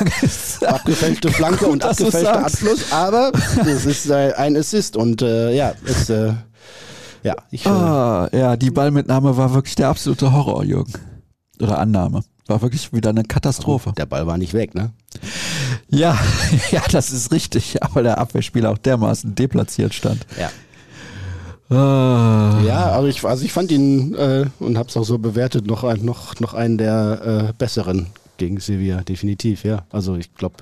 (laughs) abgefälschte Flanke und abgefälschter. Abschluss, aber (laughs) es ist äh, ein Assist und äh, ja, es, äh, ja, ich, äh, Ah, ja, die Ballmitnahme war wirklich der absolute Horror, Jürgen. Oder Annahme. War wirklich wieder eine Katastrophe. der Ball war nicht weg, ne? Ja, (laughs) ja, das ist richtig. Aber der Abwehrspieler auch dermaßen deplatziert stand. Ja. Ah. Ja, aber ich, also ich fand ihn äh, und habe es auch so bewertet, noch, ein, noch, noch einen der äh, besseren gegen Sevilla, definitiv, ja. Also ich glaube,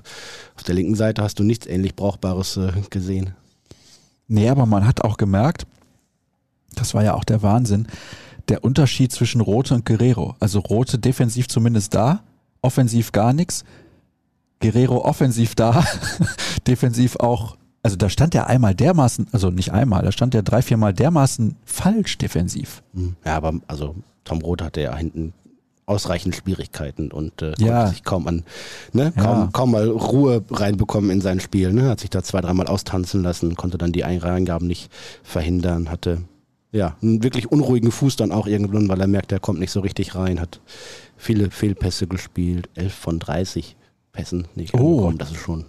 auf der linken Seite hast du nichts ähnlich Brauchbares äh, gesehen. Nee, aber man hat auch gemerkt, das war ja auch der Wahnsinn, der Unterschied zwischen Rote und Guerrero. Also Rote defensiv zumindest da, offensiv gar nichts. Guerrero offensiv da, (laughs) defensiv auch. Also da stand er einmal dermaßen, also nicht einmal, da stand er drei, viermal dermaßen falsch defensiv. Hm. Ja, aber also Tom Roth hatte ja hinten ausreichend Schwierigkeiten und äh, Ja. konnte sich kaum an, ne, Ja. kaum, kaum mal Ruhe reinbekommen in sein Spiel. Ne? Hat sich da zwei, dreimal austanzen lassen, konnte dann die Eingaben nicht verhindern, hatte ja einen wirklich unruhigen Fuß dann auch irgendwann, weil er merkt, er kommt nicht so richtig rein, hat viele Fehlpässe gespielt, 11 von 30 Pässen nicht Oh. angekommen. Das ist schon,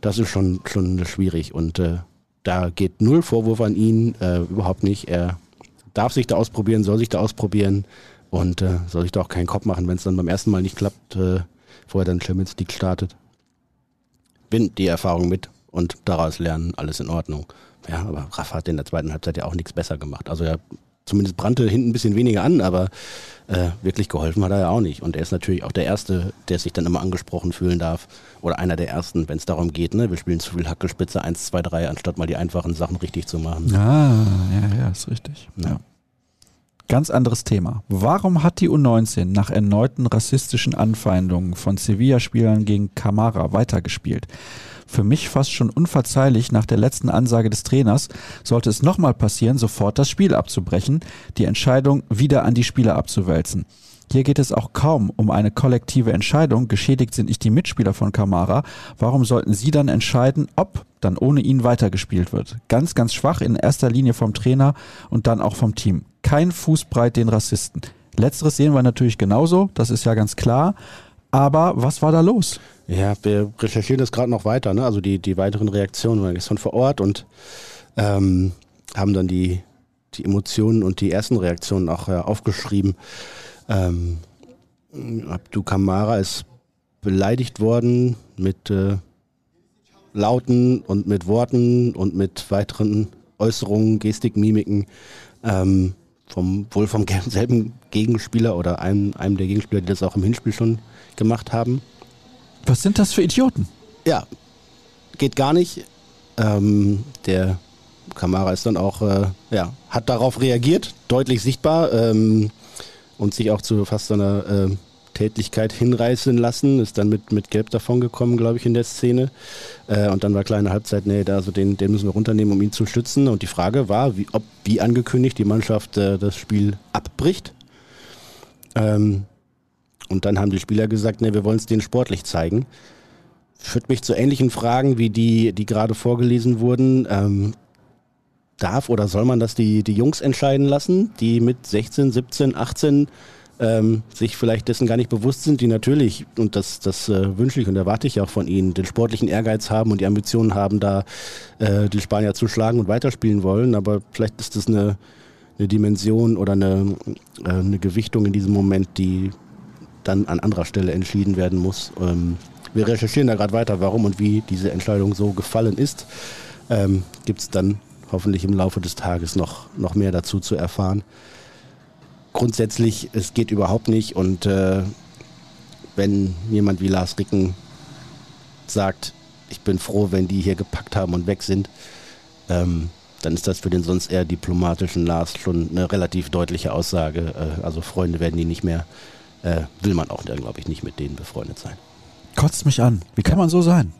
das ist schon, schon schwierig und äh, da geht null Vorwurf an ihn, äh, überhaupt nicht. Er darf sich da ausprobieren, soll sich da ausprobieren und äh, soll sich da auch keinen Kopf machen, wenn es dann beim ersten Mal nicht klappt, äh, vorher dann Champions League startet. Bin die Erfahrung mit und daraus lernen, alles in Ordnung. Ja, aber Rafa hat in der zweiten Halbzeit ja auch nichts besser gemacht. Also er zumindest brannte hinten ein bisschen weniger an, aber äh, wirklich geholfen hat er ja auch nicht. Und er ist natürlich auch der Erste, der sich dann immer angesprochen fühlen darf. Oder einer der Ersten, wenn es darum geht, ne? wir spielen zu viel Hackelspitze 1, 2, 3, anstatt mal die einfachen Sachen richtig zu machen. Ah, ja, ja, ist richtig. Ja. Ganz anderes Thema. Warum hat die U19 nach erneuten rassistischen Anfeindungen von Sevilla-Spielern gegen Camara weitergespielt? Für mich fast schon unverzeihlich nach der letzten Ansage des Trainers, sollte es nochmal passieren, sofort das Spiel abzubrechen, die Entscheidung wieder an die Spieler abzuwälzen. Hier geht es auch kaum um eine kollektive Entscheidung. Geschädigt sind nicht die Mitspieler von Kamara. Warum sollten sie dann entscheiden, ob dann ohne ihn weitergespielt wird? Ganz, ganz schwach in erster Linie vom Trainer und dann auch vom Team. Kein Fußbreit den Rassisten. Letzteres sehen wir natürlich genauso, das ist ja ganz klar. Aber was war da los? Ja, wir recherchieren das gerade noch weiter, ne? also die, die weiteren Reaktionen waren gestern vor Ort und ähm, haben dann die, die Emotionen und die ersten Reaktionen auch äh, aufgeschrieben. Ähm, Abdu Kamara ist beleidigt worden mit äh, Lauten und mit Worten und mit weiteren Äußerungen, Gestik, Mimiken ähm, vom, wohl vom (laughs) selben Gegenspieler oder einem, einem der Gegenspieler, die das auch im Hinspiel schon gemacht haben. Was sind das für Idioten? Ja, geht gar nicht. Ähm, der Kamara ist dann auch, äh, ja, hat darauf reagiert, deutlich sichtbar ähm, und sich auch zu fast seiner äh, Tätlichkeit hinreißen lassen, ist dann mit, mit Gelb davon gekommen, glaube ich, in der Szene. Äh, und dann war kleine Halbzeit, nee, da, also den, den müssen wir runternehmen, um ihn zu schützen. Und die Frage war, wie, ob, wie angekündigt, die Mannschaft äh, das Spiel abbricht. Ähm, und dann haben die Spieler gesagt, nee, wir wollen es denen sportlich zeigen. Führt mich zu ähnlichen Fragen wie die, die gerade vorgelesen wurden. Ähm, darf oder soll man das die, die Jungs entscheiden lassen, die mit 16, 17, 18 ähm, sich vielleicht dessen gar nicht bewusst sind, die natürlich, und das, das äh, wünsche ich und erwarte ich auch von ihnen, den sportlichen Ehrgeiz haben und die Ambitionen haben, da äh, die Spanier zu schlagen und weiterspielen wollen. Aber vielleicht ist das eine, eine Dimension oder eine, äh, eine Gewichtung in diesem Moment, die dann an anderer Stelle entschieden werden muss. Ähm, wir recherchieren da gerade weiter, warum und wie diese Entscheidung so gefallen ist. Ähm, Gibt es dann hoffentlich im Laufe des Tages noch, noch mehr dazu zu erfahren. Grundsätzlich, es geht überhaupt nicht und äh, wenn jemand wie Lars Ricken sagt, ich bin froh, wenn die hier gepackt haben und weg sind, ähm, dann ist das für den sonst eher diplomatischen Lars schon eine relativ deutliche Aussage. Äh, also Freunde werden die nicht mehr, äh, will man auch glaube ich, nicht mit denen befreundet sein. Kotzt mich an. Wie kann man so sein?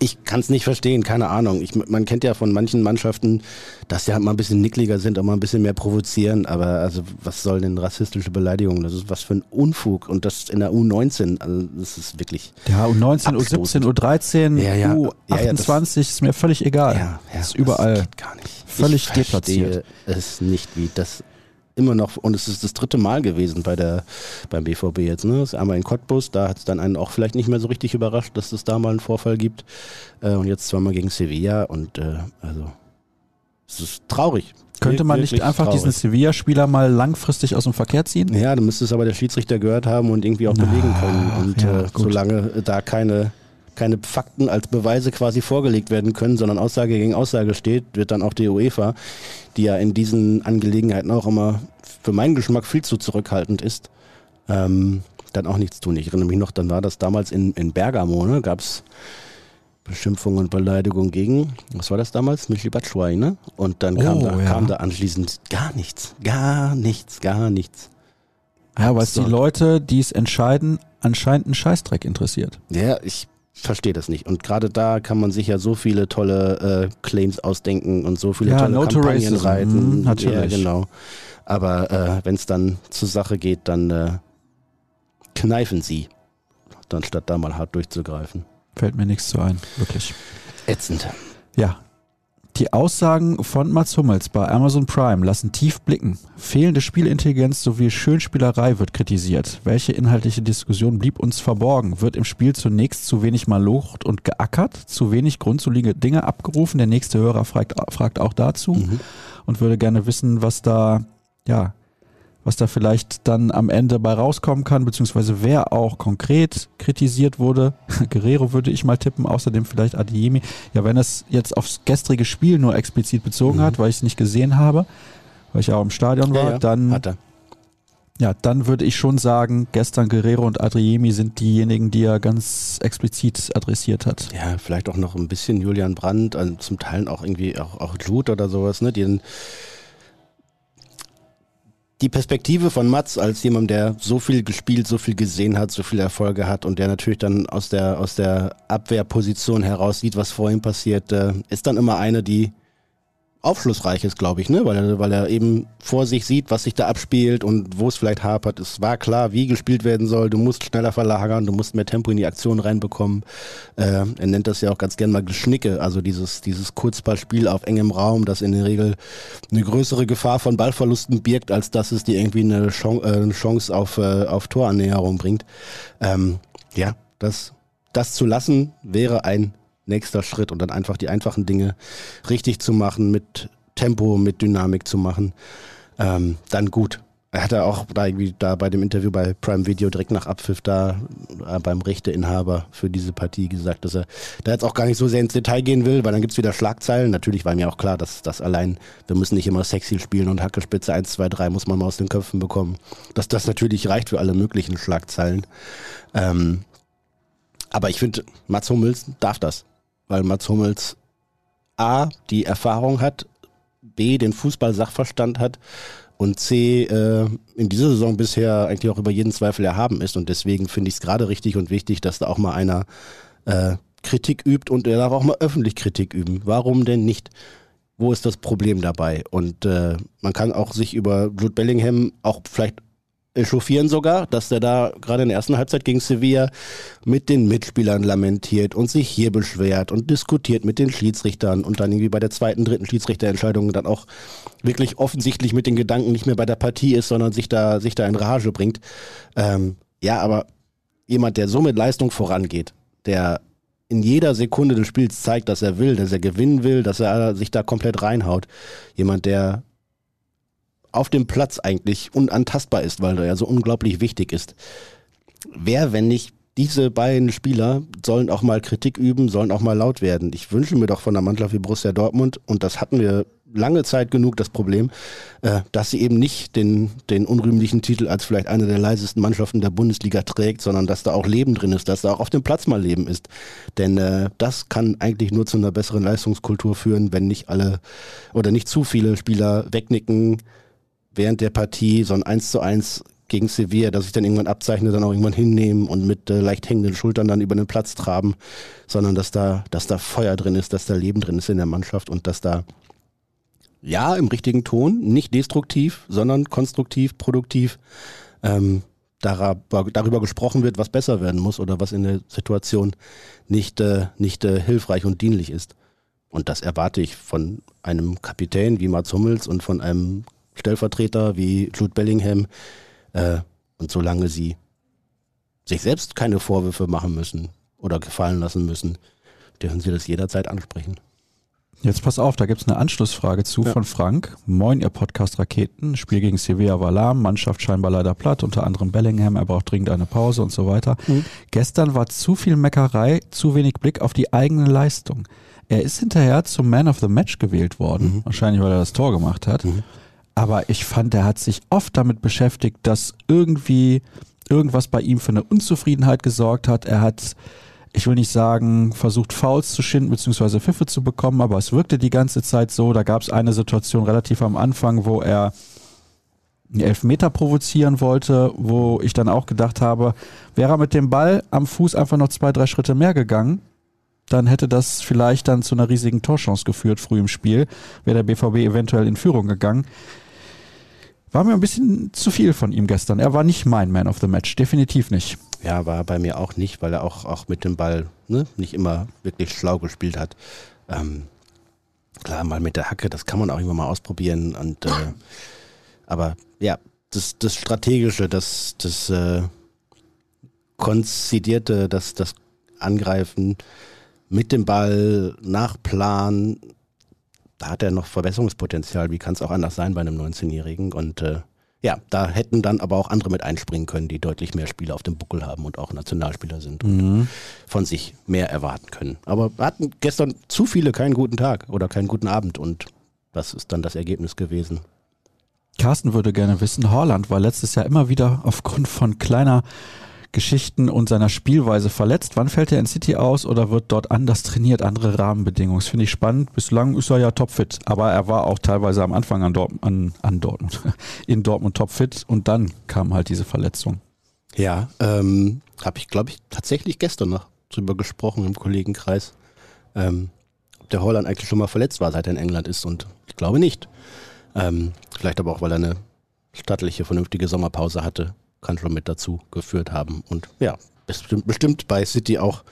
Ich kann es nicht verstehen, keine Ahnung. Ich, man kennt ja von manchen Mannschaften, dass sie halt mal ein bisschen nickliger sind und mal ein bisschen mehr provozieren. Aber also was soll denn rassistische Beleidigung? Das ist was für ein Unfug. Und das in der U19, also das ist wirklich. Ja, U19, U17, U13, ja, ja. U28 ja, das, ist mir völlig egal. Ja, ja, das ist überall das gar nicht. völlig ich deplatziert. Es nicht, wie das immer noch, und es ist das dritte Mal gewesen bei der, beim BVB jetzt, ne? Das ist einmal in Cottbus, da hat es dann einen auch vielleicht nicht mehr so richtig überrascht, dass es da mal einen Vorfall gibt. Äh, und jetzt zweimal gegen Sevilla und äh, also es ist traurig. Könnte man nicht einfach traurig. diesen Sevilla-Spieler mal langfristig aus dem Verkehr ziehen? Ja, dann müsste es aber der Schiedsrichter gehört haben und irgendwie auch belegen können. Und ja, äh, solange da keine keine Fakten als Beweise quasi vorgelegt werden können, sondern Aussage gegen Aussage steht, wird dann auch die UEFA, die ja in diesen Angelegenheiten auch immer für meinen Geschmack viel zu zurückhaltend ist, ähm, dann auch nichts tun. Ich erinnere mich noch, dann war das damals in, in Bergamo, ne, gab es Beschimpfungen und Beleidigungen gegen, was war das damals? Michi Batshuayi, ne? Und dann kam, oh, da, ja. kam da anschließend gar nichts, gar nichts, gar nichts. Ja, weil es die Leute, die es entscheiden, anscheinend einen Scheißdreck interessiert. Ja, ich verstehe das nicht. Und gerade da kann man sich ja so viele tolle äh, Claims ausdenken und so viele ja, tolle no Kampagnen reiten. Mhm, natürlich. Ja, genau. Aber äh, wenn es dann zur Sache geht, dann äh, kneifen sie, dann statt da mal hart durchzugreifen. Fällt mir nichts zu ein, wirklich. Ätzend. Ja, die Aussagen von Mats Hummels bei Amazon Prime lassen tief blicken. Fehlende Spielintelligenz sowie Schönspielerei wird kritisiert. Welche inhaltliche Diskussion blieb uns verborgen? Wird im Spiel zunächst zu wenig malocht und geackert, zu wenig grundsolide Dinge abgerufen? Der nächste Hörer fragt, fragt auch dazu mhm. und würde gerne wissen, was da ja was da vielleicht dann am Ende bei rauskommen kann, beziehungsweise wer auch konkret kritisiert wurde. (laughs) Guerrero würde ich mal tippen, außerdem vielleicht Adiemi. Ja, wenn es jetzt aufs gestrige Spiel nur explizit bezogen mhm. hat, weil ich es nicht gesehen habe, weil ich auch im Stadion war, ja, ja. dann ja, dann würde ich schon sagen, gestern Guerrero und Adriemi sind diejenigen, die er ganz explizit adressiert hat. Ja, vielleicht auch noch ein bisschen Julian Brandt, also zum Teil auch irgendwie auch, auch Jude oder sowas, ne? Die die Perspektive von Mats als jemand, der so viel gespielt, so viel gesehen hat, so viele Erfolge hat und der natürlich dann aus der, aus der Abwehrposition heraus sieht, was vor ihm passiert, äh, ist dann immer eine, die aufschlussreich ist, glaube ich, ne? weil, er, weil er eben vor sich sieht, was sich da abspielt und wo es vielleicht hapert. Es war klar, wie gespielt werden soll. Du musst schneller verlagern, du musst mehr Tempo in die Aktion reinbekommen. Äh, er nennt das ja auch ganz gerne mal Geschnicke, also dieses, dieses Kurzballspiel auf engem Raum, das in der Regel eine größere Gefahr von Ballverlusten birgt, als dass es dir irgendwie eine Chance, äh, eine Chance auf, äh, auf Torannäherung bringt. Ähm, ja, das, das zu lassen wäre ein nächster Schritt und dann einfach die einfachen Dinge richtig zu machen, mit Tempo, mit Dynamik zu machen, ähm, dann gut. Er hat ja auch da irgendwie da bei dem Interview bei Prime Video direkt nach Abpfiff da äh, beim Rechteinhaber für diese Partie gesagt, dass er da jetzt auch gar nicht so sehr ins Detail gehen will, weil dann gibt's wieder Schlagzeilen. Natürlich war mir auch klar, dass das allein, wir müssen nicht immer sexy spielen und Hackespitze 1, 2, 3 muss man mal aus den Köpfen bekommen. Dass das natürlich reicht für alle möglichen Schlagzeilen. Ähm, aber ich finde, Mats Hummels darf das weil Mats Hummels A, die Erfahrung hat, B, den Fußball-Sachverstand hat und C, äh, in dieser Saison bisher eigentlich auch über jeden Zweifel erhaben ist. Und deswegen finde ich es gerade richtig und wichtig, dass da auch mal einer äh, Kritik übt und er darf auch mal öffentlich Kritik üben. Warum denn nicht? Wo ist das Problem dabei? Und äh, man kann auch sich über Jude Bellingham auch vielleicht echauffieren sogar, dass der da gerade in der ersten Halbzeit gegen Sevilla mit den Mitspielern lamentiert und sich hier beschwert und diskutiert mit den Schiedsrichtern und dann irgendwie bei der zweiten, dritten Schiedsrichterentscheidung dann auch wirklich offensichtlich mit den Gedanken nicht mehr bei der Partie ist, sondern sich da, sich da in Rage bringt. Ähm, ja, aber jemand, der so mit Leistung vorangeht, der in jeder Sekunde des Spiels zeigt, dass er will, dass er gewinnen will, dass er sich da komplett reinhaut. Jemand, der auf dem Platz eigentlich unantastbar ist, weil er ja so unglaublich wichtig ist. Wer, wenn nicht diese beiden Spieler, sollen auch mal Kritik üben, sollen auch mal laut werden. Ich wünsche mir doch von der Mannschaft wie Borussia Dortmund, und das hatten wir lange Zeit genug das Problem, äh, dass sie eben nicht den, den unrühmlichen Titel als vielleicht eine der leisesten Mannschaften der Bundesliga trägt, sondern dass da auch Leben drin ist, dass da auch auf dem Platz mal Leben ist. Denn äh, das kann eigentlich nur zu einer besseren Leistungskultur führen, wenn nicht alle oder nicht zu viele Spieler wegnicken, während der Partie so ein 1 zu 1 gegen Sevilla, dass sich dann irgendwann abzeichnet, dann auch irgendwann hinnehmen und mit äh, leicht hängenden Schultern dann über den Platz traben, sondern dass da, dass da Feuer drin ist, dass da Leben drin ist in der Mannschaft und dass da ja im richtigen Ton, nicht destruktiv, sondern konstruktiv, produktiv ähm, darüber, darüber gesprochen wird, was besser werden muss oder was in der Situation nicht, äh, nicht äh, hilfreich und dienlich ist. Und das erwarte ich von einem Kapitän wie Mats Hummels und von einem Stellvertreter wie Jude Bellingham. Äh, und solange sie sich selbst keine Vorwürfe machen müssen oder gefallen lassen müssen, dürfen sie das jederzeit ansprechen. Jetzt pass auf, da gibt's eine Anschlussfrage zu ja. von Frank. Moin, ihr Podcast Raketen. Spiel gegen Sevilla war lahm, Mannschaft scheinbar leider platt, unter anderem Bellingham, er braucht dringend eine Pause und so weiter. Mhm. Gestern war zu viel Meckerei, zu wenig Blick auf die eigene Leistung. Er ist hinterher zum Man of the Match gewählt worden, mhm. wahrscheinlich weil er das Tor gemacht hat. Mhm. Aber ich fand, er hat sich oft damit beschäftigt, dass irgendwie irgendwas bei ihm für eine Unzufriedenheit gesorgt hat. Er hat ich will nicht sagen, versucht Fouls zu schinden bzw. Pfiffe zu bekommen, aber es wirkte die ganze Zeit so. Da gab es eine Situation relativ am Anfang, wo er einen Elfmeter provozieren wollte, wo ich dann auch gedacht habe, wäre er mit dem Ball am Fuß einfach noch zwei, drei Schritte mehr gegangen, dann hätte das vielleicht dann zu einer riesigen Torchance geführt früh im Spiel, wäre der BVB eventuell in Führung gegangen. War mir ein bisschen zu viel von ihm gestern. Er war nicht mein Man of the Match, definitiv nicht. Ja, war bei mir auch nicht, weil er auch, auch mit dem Ball ne, nicht immer wirklich schlau gespielt hat. Ähm, klar, mal mit der Hacke, das kann man auch immer mal ausprobieren. Und, äh, aber ja, das, das Strategische, das, das äh, Konzidierte, das, das Angreifen mit dem Ball nach Plan, da hat er noch Verbesserungspotenzial. Wie kann es auch anders sein bei einem 19-Jährigen? Und äh, ja, da hätten dann aber auch andere mit einspringen können, die deutlich mehr Spiele auf dem Buckel haben und auch Nationalspieler sind und mhm. von sich mehr erwarten können. Aber hatten gestern zu viele keinen guten Tag oder keinen guten Abend und das ist dann das Ergebnis gewesen. Carsten würde gerne wissen, Horland war letztes Jahr immer wieder aufgrund von kleiner Geschichten und seiner Spielweise verletzt. Wann fällt er in City aus oder wird dort anders trainiert, andere Rahmenbedingungen? Das finde ich spannend. Bislang ist er ja topfit, aber er war auch teilweise am Anfang an, Dort an, an Dortmund, (laughs) in Dortmund topfit und dann kam halt diese Verletzung. Ja, ähm, habe ich glaube ich tatsächlich gestern noch drüber gesprochen im Kollegenkreis, ähm, ob der Holland eigentlich schon mal verletzt war, seit er in England ist und ich glaube nicht. Ähm, vielleicht aber auch, weil er eine stattliche, vernünftige Sommerpause hatte kann schon mit dazu geführt haben. Und ja, bestimmt, bestimmt bei City auch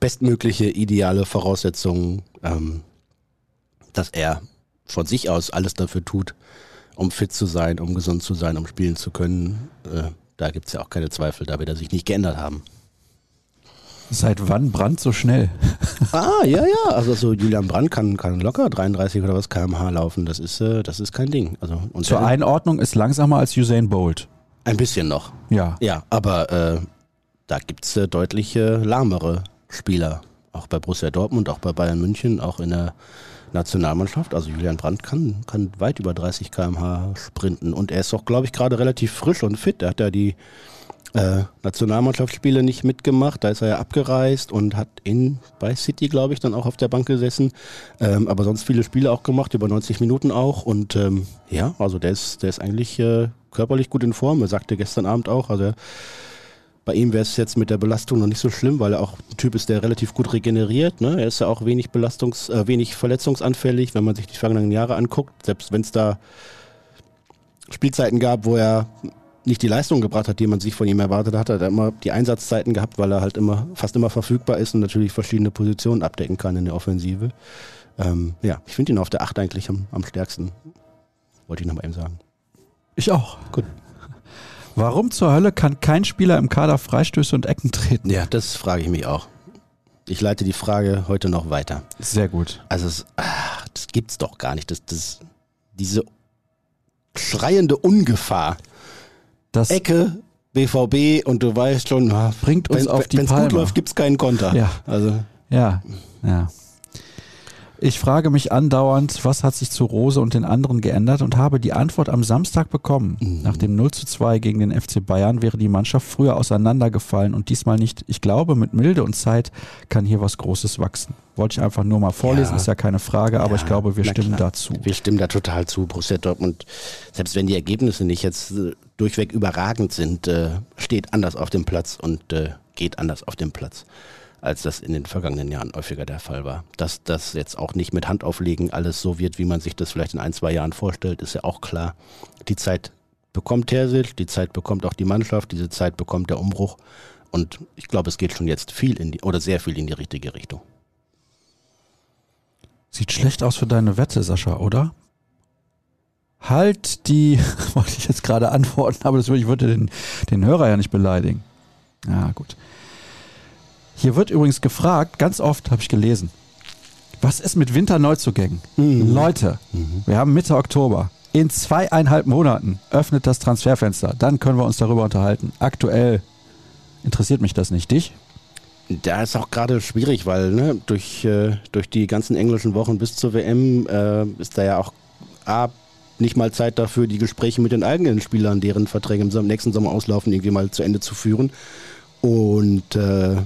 bestmögliche, ideale Voraussetzungen, ähm, dass er von sich aus alles dafür tut, um fit zu sein, um gesund zu sein, um spielen zu können. Äh, da gibt es ja auch keine Zweifel, da wird er sich nicht geändert haben. Seit wann Brand so schnell? ah, ja, ja. Also so Julian Brandt kann, kann locker 33 oder was kmh laufen. Das ist, äh, das ist kein Ding. Also, Zur Einordnung ist langsamer als Usain Bolt. Ein bisschen noch. Ja. Ja, aber äh, da gibt es äh, deutlich äh, lahmere Spieler. Auch bei Borussia Dortmund, auch bei Bayern München, auch in der Nationalmannschaft. Also Julian Brandt kann, kann weit über 30 km/h sprinten. Und er ist auch, glaube ich, gerade relativ frisch und fit. Er hat ja die äh, Nationalmannschaftsspiele nicht mitgemacht. Da ist er ja abgereist und hat in bei City, glaube ich, dann auch auf der Bank gesessen. Ähm, aber sonst viele Spiele auch gemacht, über 90 Minuten auch. Und ähm, ja, also der ist, der ist eigentlich äh, körperlich gut in Form. Er sagte gestern Abend auch, also bei ihm wäre es jetzt mit der Belastung noch nicht so schlimm, weil er auch ein Typ ist, der relativ gut regeneriert. Ne? Er ist ja auch wenig Belastungs-, äh, wenig verletzungsanfällig, wenn man sich die vergangenen Jahre anguckt. Selbst wenn es da Spielzeiten gab, wo er nicht die Leistung gebracht hat, die man sich von ihm erwartet hat, hat er immer die Einsatzzeiten gehabt, weil er halt immer fast immer verfügbar ist und natürlich verschiedene Positionen abdecken kann in der Offensive. Ähm, ja, ich finde ihn auf der Acht eigentlich am, am stärksten. Wollte ich noch mal eben sagen. Ich auch. Gut. Warum zur Hölle kann kein Spieler im Kader Freistöße und Ecken treten? Ja, das frage ich mich auch. Ich leite die Frage heute noch weiter. Sehr gut. Also, es, ach, das gibt's doch gar nicht. Das, das, diese schreiende Ungefahr. Das Ecke, BVB und du weißt schon, bringt uns wenn, auf die Wenn es gut läuft, gibt's keinen Konter. Ja. Also. Ja, ja. Ich frage mich andauernd, was hat sich zu Rose und den anderen geändert und habe die Antwort am Samstag bekommen. Mhm. Nach dem 0 zu 2 gegen den FC Bayern wäre die Mannschaft früher auseinandergefallen und diesmal nicht. Ich glaube, mit Milde und Zeit kann hier was Großes wachsen. Wollte ich einfach nur mal vorlesen, ja. ist ja keine Frage, aber ja, ich glaube, wir stimmen klar. dazu. Wir stimmen da total zu, Borussia Dortmund. Selbst wenn die Ergebnisse nicht jetzt äh, durchweg überragend sind, äh, steht anders auf dem Platz und äh, geht anders auf dem Platz als das in den vergangenen Jahren häufiger der Fall war. Dass das jetzt auch nicht mit Handauflegen alles so wird, wie man sich das vielleicht in ein, zwei Jahren vorstellt, ist ja auch klar. Die Zeit bekommt Terzic, die Zeit bekommt auch die Mannschaft, diese Zeit bekommt der Umbruch. Und ich glaube, es geht schon jetzt viel in die, oder sehr viel in die richtige Richtung. Sieht schlecht aus für deine Wette, Sascha, oder? Halt die, (laughs) wollte ich jetzt gerade antworten, aber das würde, ich würde den, den Hörer ja nicht beleidigen. Ja, gut. Hier wird übrigens gefragt, ganz oft habe ich gelesen, was ist mit Winterneuzugängen? Mhm. Leute, mhm. wir haben Mitte Oktober. In zweieinhalb Monaten öffnet das Transferfenster. Dann können wir uns darüber unterhalten. Aktuell interessiert mich das nicht. Dich? Da ist auch gerade schwierig, weil ne, durch, äh, durch die ganzen englischen Wochen bis zur WM äh, ist da ja auch A, nicht mal Zeit dafür, die Gespräche mit den eigenen Spielern, deren Verträge im nächsten Sommer auslaufen, irgendwie mal zu Ende zu führen. Und äh,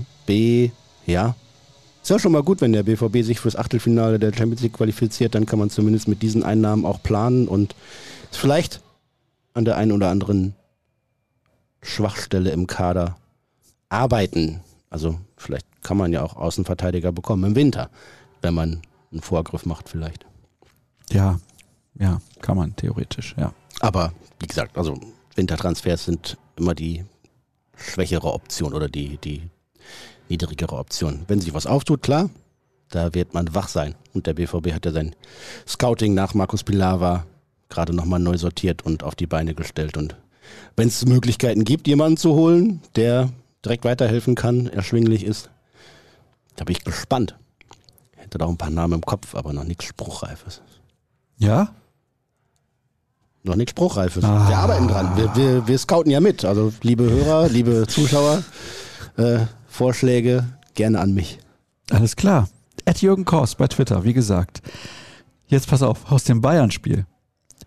Ja. Ist ja schon mal gut, wenn der BVB sich fürs Achtelfinale der Champions League qualifiziert, dann kann man zumindest mit diesen Einnahmen auch planen und vielleicht an der einen oder anderen Schwachstelle im Kader arbeiten. Also vielleicht kann man ja auch Außenverteidiger bekommen im Winter, wenn man einen Vorgriff macht vielleicht. Ja, ja, kann man theoretisch, ja. Aber wie gesagt, also Wintertransfers sind immer die schwächere Option oder die, die niedrigere Option. Wenn sich was auftut, klar, da wird man wach sein. Und der BVB hat ja sein Scouting nach Markus Pilar gerade nochmal neu sortiert und auf die Beine gestellt. Und wenn es Möglichkeiten gibt, jemanden zu holen, der direkt weiterhelfen kann, erschwinglich ist, da bin ich gespannt. Hätte da auch ein paar Namen im Kopf, aber noch nichts Spruchreifes. Ja? Noch nichts Spruchreifes. Ah. Wir arbeiten dran. Wir, wir, wir scouten ja mit. Also, liebe Hörer, liebe Zuschauer, äh, Vorschläge gerne an mich. Alles klar. Ed Jürgen Kors bei Twitter, wie gesagt. Jetzt pass auf, aus dem Bayern-Spiel.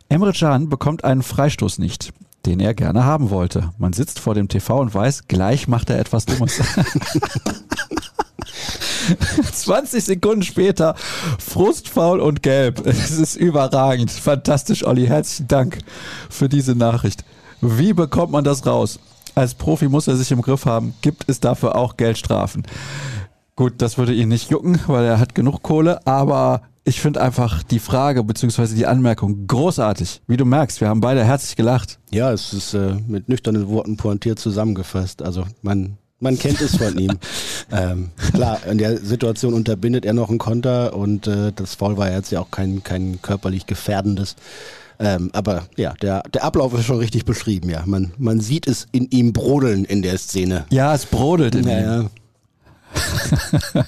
Emre Can bekommt einen Freistoß nicht, den er gerne haben wollte. Man sitzt vor dem TV und weiß, gleich macht er etwas Dummes. (laughs) 20 Sekunden später Frustfaul und Gelb. Es ist überragend. Fantastisch, Olli. Herzlichen Dank für diese Nachricht. Wie bekommt man das raus? Als Profi muss er sich im Griff haben. Gibt es dafür auch Geldstrafen? Gut, das würde ihn nicht jucken, weil er hat genug Kohle, aber ich finde einfach die Frage bzw. die Anmerkung großartig. Wie du merkst, wir haben beide herzlich gelacht. Ja, es ist äh, mit nüchternen Worten pointiert zusammengefasst. Also man, man kennt es von ihm. (laughs) Ähm, klar, in der Situation unterbindet er noch einen Konter und äh, das Foul war jetzt ja auch kein, kein körperlich gefährdendes. Ähm, aber ja, der, der Ablauf ist schon richtig beschrieben, ja. Man, man sieht es in ihm brodeln in der Szene. Ja, es brodelt in naja. ihm. (laughs)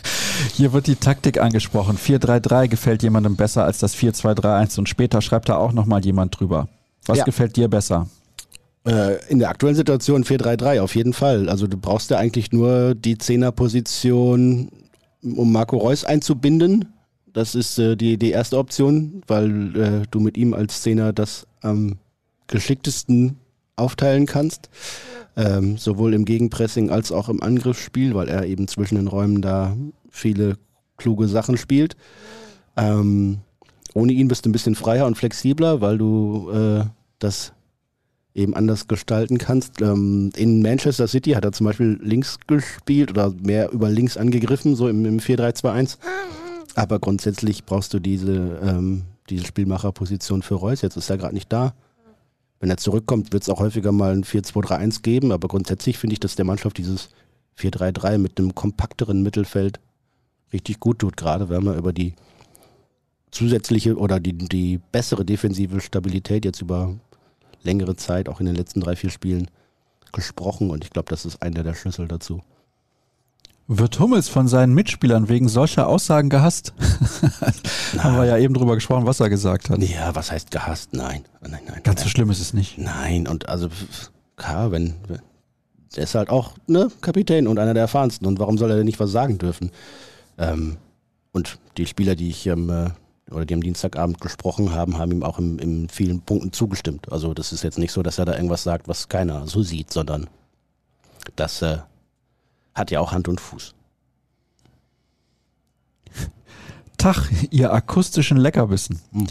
Hier wird die Taktik angesprochen. 4-3-3 gefällt jemandem besser als das 4-2-3-1 und später schreibt da auch nochmal jemand drüber. Was ja. gefällt dir besser? Äh, in der aktuellen Situation 4-3-3 auf jeden Fall. Also du brauchst ja eigentlich nur die Zehnerposition, um Marco Reus einzubinden. Das ist äh, die, die erste Option, weil äh, du mit ihm als Zehner das am geschicktesten aufteilen kannst. Ähm, sowohl im Gegenpressing als auch im Angriffsspiel, weil er eben zwischen den Räumen da viele kluge Sachen spielt. Ähm, ohne ihn bist du ein bisschen freier und flexibler, weil du äh, das eben anders gestalten kannst. Ähm, in Manchester City hat er zum Beispiel links gespielt oder mehr über links angegriffen, so im, im 4-3-2-1. Aber grundsätzlich brauchst du diese, ähm, diese Spielmacherposition für Reus. Jetzt ist er gerade nicht da. Wenn er zurückkommt, wird es auch häufiger mal ein 4-2-3-1 geben. Aber grundsätzlich finde ich, dass der Mannschaft dieses 4-3-3 mit einem kompakteren Mittelfeld richtig gut tut. Gerade wenn man über die zusätzliche oder die, die bessere defensive Stabilität jetzt über längere Zeit, auch in den letzten drei, vier Spielen, gesprochen. Und ich glaube, das ist einer der Schlüssel dazu. Wird Hummels von seinen Mitspielern wegen solcher Aussagen gehasst? (laughs) Haben wir ja eben drüber gesprochen, was er gesagt hat. Ja, was heißt gehasst? Nein, nein, nein. Ganz so schlimm ist es nicht. Nein, und also, klar, wenn, der ist halt auch ne, Kapitän und einer der erfahrensten. Und warum soll er denn nicht was sagen dürfen? Ähm, und die Spieler, die ich ähm, äh, oder die am Dienstagabend gesprochen haben, haben ihm auch in, in vielen Punkten zugestimmt. Also das ist jetzt nicht so, dass er da irgendwas sagt, was keiner so sieht, sondern das äh, hat ja auch Hand und Fuß. (laughs) Tag, ihr akustischen Leckerbissen. Hm.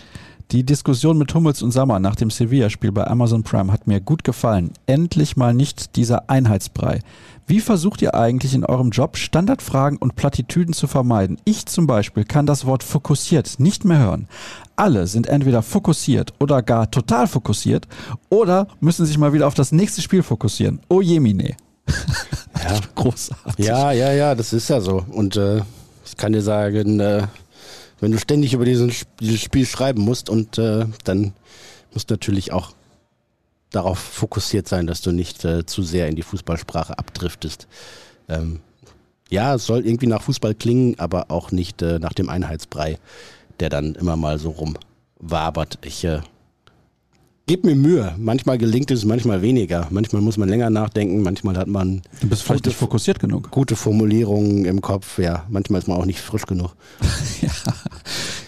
Die Diskussion mit Hummels und Sammer nach dem Sevilla-Spiel bei Amazon Prime hat mir gut gefallen. Endlich mal nicht dieser Einheitsbrei. Wie versucht ihr eigentlich in eurem Job Standardfragen und Plattitüden zu vermeiden? Ich zum Beispiel kann das Wort fokussiert nicht mehr hören. Alle sind entweder fokussiert oder gar total fokussiert oder müssen sich mal wieder auf das nächste Spiel fokussieren. Oh jemine. (laughs) Ja. Großartig. Ja, ja, ja, das ist ja so. Und äh, ich kann dir sagen, äh, wenn du ständig über diesen, dieses Spiel schreiben musst und äh, dann musst du natürlich auch darauf fokussiert sein, dass du nicht äh, zu sehr in die Fußballsprache abdriftest. Ähm, ja, es soll irgendwie nach Fußball klingen, aber auch nicht äh, nach dem Einheitsbrei, der dann immer mal so rumwabert. Ich äh, gebe mir Mühe. Manchmal gelingt es, manchmal weniger. Manchmal muss man länger nachdenken, manchmal hat man Du bist vielleicht Gute- nicht fokussiert genug. gute Formulierungen im Kopf. Ja, manchmal ist man auch nicht frisch genug. (laughs)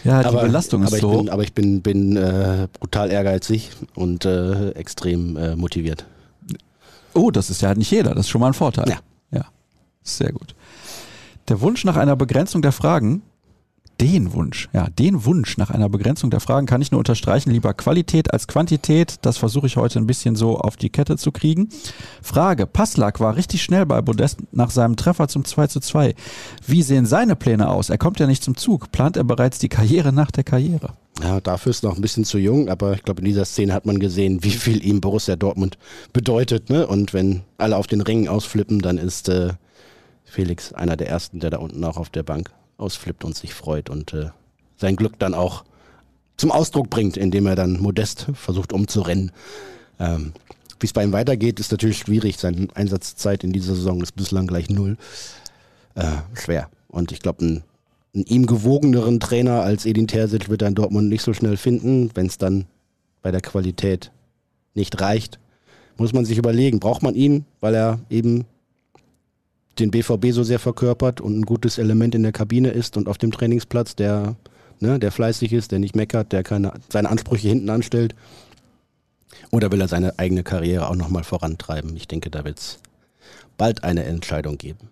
Ja, die Belastung ist aber so bin, aber ich bin, bin äh, brutal ehrgeizig und äh, extrem äh, motiviert. Oh, das ist ja nicht jeder. Das ist schon mal ein Vorteil. Ja. Ja. Sehr gut. Der Wunsch nach einer Begrenzung der Fragen, den Wunsch, ja, den Wunsch nach einer Begrenzung der Fragen kann ich nur unterstreichen. Lieber Qualität als Quantität. Das versuche ich heute ein bisschen so auf die Kette zu kriegen. Frage. Passlack war richtig schnell bei Modest nach seinem Treffer zum 2 zu 2. Wie sehen seine Pläne aus? Er kommt ja nicht zum Zug. Plant er bereits die Karriere nach der Karriere? Ja, dafür ist noch ein bisschen zu jung, aber ich glaube, in dieser Szene hat man gesehen, wie viel ihm Borussia Dortmund bedeutet. Ne? Und wenn alle auf den Ringen ausflippen, dann ist äh, Felix einer der Ersten, der da unten auch auf der Bank ausflippt und sich freut und äh, sein Glück dann auch zum Ausdruck bringt, indem er dann modest versucht umzurennen. Ähm, wie es bei ihm weitergeht, ist natürlich schwierig. Seine Einsatzzeit in dieser Saison ist bislang gleich null. Äh, schwer. Und ich glaube, ein einen ihm gewogeneren Trainer als Edin Terzic wird er in Dortmund nicht so schnell finden. Wenn es dann bei der Qualität nicht reicht, muss man sich überlegen, braucht man ihn, weil er eben den BVB so sehr verkörpert und ein gutes Element in der Kabine ist und auf dem Trainingsplatz, der, ne, der fleißig ist, der nicht meckert, der keine, seine Ansprüche hinten anstellt. Oder will er seine eigene Karriere auch nochmal vorantreiben? Ich denke, da wird es bald eine Entscheidung geben.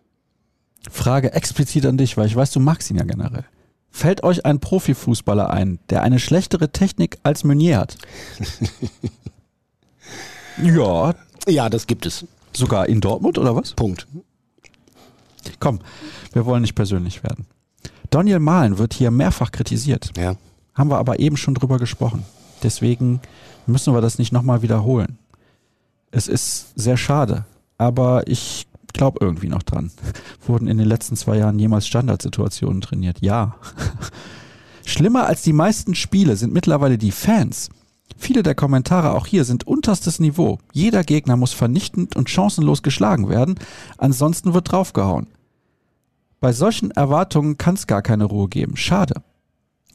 Frage explizit an dich, weil ich weiß, du magst ihn ja generell. Fällt euch ein Profifußballer ein, der eine schlechtere Technik als Meunier hat? (laughs) ja, Ja, das gibt es. sogar in Dortmund oder was? Punkt. Komm, wir wollen nicht persönlich werden. Daniel Mahlen wird hier mehrfach kritisiert. Ja. Haben wir aber eben schon drüber gesprochen. Deswegen müssen wir das nicht nochmal wiederholen. Es ist sehr schade, aber ich glaube irgendwie noch dran. (laughs) Wurden in den letzten zwei Jahren jemals Standardsituationen trainiert? Ja. (laughs) Schlimmer als die meisten Spiele sind mittlerweile die Fans. Viele der Kommentare auch hier sind unterstes Niveau. Jeder Gegner muss vernichtend und chancenlos geschlagen werden, ansonsten wird draufgehauen. Bei solchen Erwartungen kann es gar keine Ruhe geben. Schade.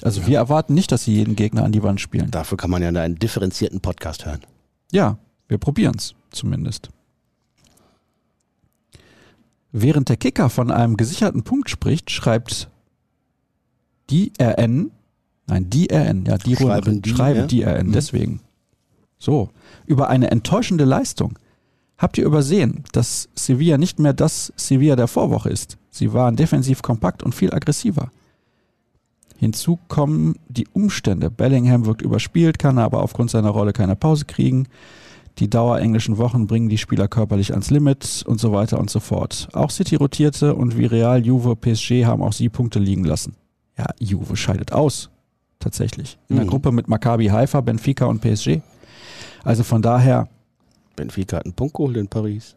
Also wir erwarten nicht, dass sie jeden Gegner an die Wand spielen. Dafür kann man ja einen differenzierten Podcast hören. Ja, wir probieren's zumindest. Während der Kicker von einem gesicherten Punkt spricht, schreibt die RN, nein, die RN, ja, die Schreiben Runde, die, schreiben ja? die RN, Mhm. deswegen. So, über eine enttäuschende Leistung. Habt ihr übersehen, dass Sevilla nicht mehr das Sevilla der Vorwoche ist? Sie waren defensiv kompakt und viel aggressiver. Hinzu kommen die Umstände. Bellingham wirkt überspielt, kann aber aufgrund seiner Rolle keine Pause kriegen. Die dauerenglischen Wochen bringen die Spieler körperlich ans Limit und so weiter und so fort. Auch City rotierte und wie Real, Juve, PSG haben auch sie Punkte liegen lassen. Ja, Juve scheidet aus. Tatsächlich. In der Mhm. Gruppe mit Maccabi Haifa, Benfica und PSG. Also von daher, Benfica hat einen Punkt geholt in Paris.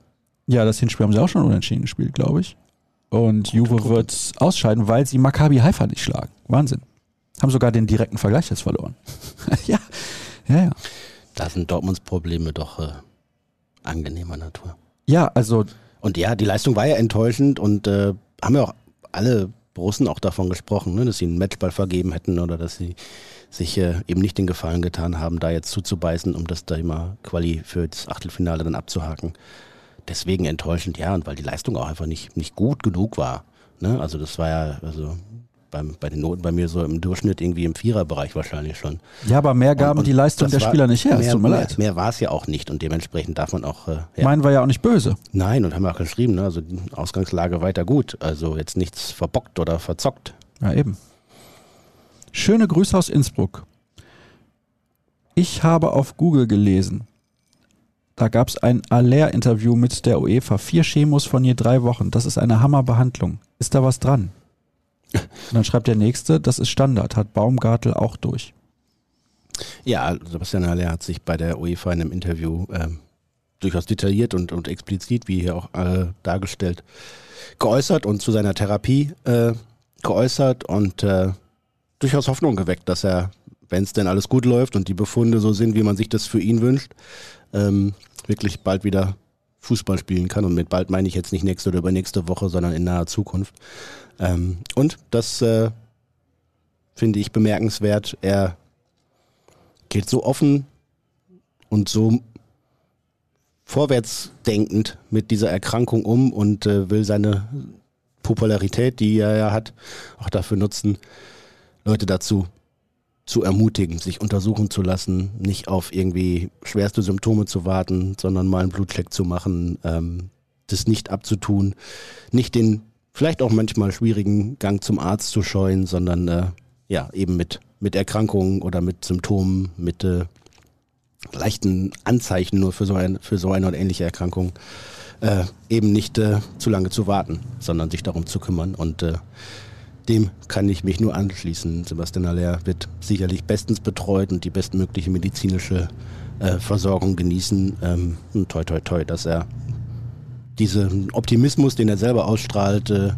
ja, das Hinspiel haben sie auch schon unentschieden gespielt, glaube ich. Und Juve wird ausscheiden, weil sie Maccabi Haifa nicht schlagen. Wahnsinn. Haben sogar den direkten Vergleich jetzt verloren. (laughs) ja, ja, ja. Da sind Dortmunds Probleme doch äh, angenehmer Natur. Ja, also Und ja, die Leistung war ja enttäuschend und äh, haben ja auch alle Borussen auch davon gesprochen, ne, dass sie einen Matchball vergeben hätten oder dass sie sich äh, eben nicht den Gefallen getan haben, da jetzt zuzubeißen, um das da immer Quali für das Achtelfinale dann abzuhaken. Deswegen enttäuschend, ja, und weil die Leistung auch einfach nicht, nicht gut genug war. Ne? Also das war ja, also beim, bei den Noten bei mir so im Durchschnitt irgendwie im Viererbereich wahrscheinlich schon. Ja, aber mehr gaben Und- und die Leistung der war- Spieler nicht her. Es Mehr, tut mir mehr, leid. mehr war es ja auch nicht und dementsprechend darf man auch. Äh, ja. Meinen wir ja auch nicht böse. Nein, und haben auch geschrieben, ne? also die Ausgangslage weiter gut. Also jetzt nichts verbockt oder verzockt. Ja, eben. Schöne Grüße aus Innsbruck. Ich habe auf Google gelesen. Da gab es ein Aller-Interview mit der UEFA. Vier Chemos von je drei Wochen. Das ist eine Hammerbehandlung. Ist da was dran? Und dann schreibt der Nächste, das ist Standard. Hat Baumgartel auch durch. Ja, Sebastian Haller hat sich bei der UEFA in einem Interview ähm, durchaus detailliert und, und explizit, wie hier auch äh, dargestellt, geäußert und zu seiner Therapie äh, geäußert und äh, durchaus Hoffnung geweckt, dass er, wenn es denn alles gut läuft und die Befunde so sind, wie man sich das für ihn wünscht, ähm, wirklich bald wieder Fußball spielen kann. Und mit bald meine ich jetzt nicht nächste oder übernächste Woche, sondern in naher Zukunft. Ähm, und das äh, finde ich bemerkenswert. Er geht so offen und so vorwärtsdenkend mit dieser Erkrankung um und äh, will seine Popularität, die er ja hat, auch dafür nutzen, Leute dazu zu ermutigen, sich untersuchen zu lassen, nicht auf irgendwie schwerste Symptome zu warten, sondern mal einen Blutcheck zu machen, ähm, das nicht abzutun, nicht den vielleicht auch manchmal schwierigen Gang zum Arzt zu scheuen, sondern äh, ja eben mit mit Erkrankungen oder mit Symptomen, mit äh, leichten Anzeichen nur für so, ein, für so eine oder ähnliche Erkrankung, äh, eben nicht äh, zu lange zu warten, sondern sich darum zu kümmern. Und äh, dem kann ich mich nur anschließen. Sebastian Aller wird sicherlich bestens betreut und die bestmögliche medizinische äh, Versorgung genießen. Ähm, und toi, toi, toi, dass er diesen Optimismus, den er selber ausstrahlt, äh,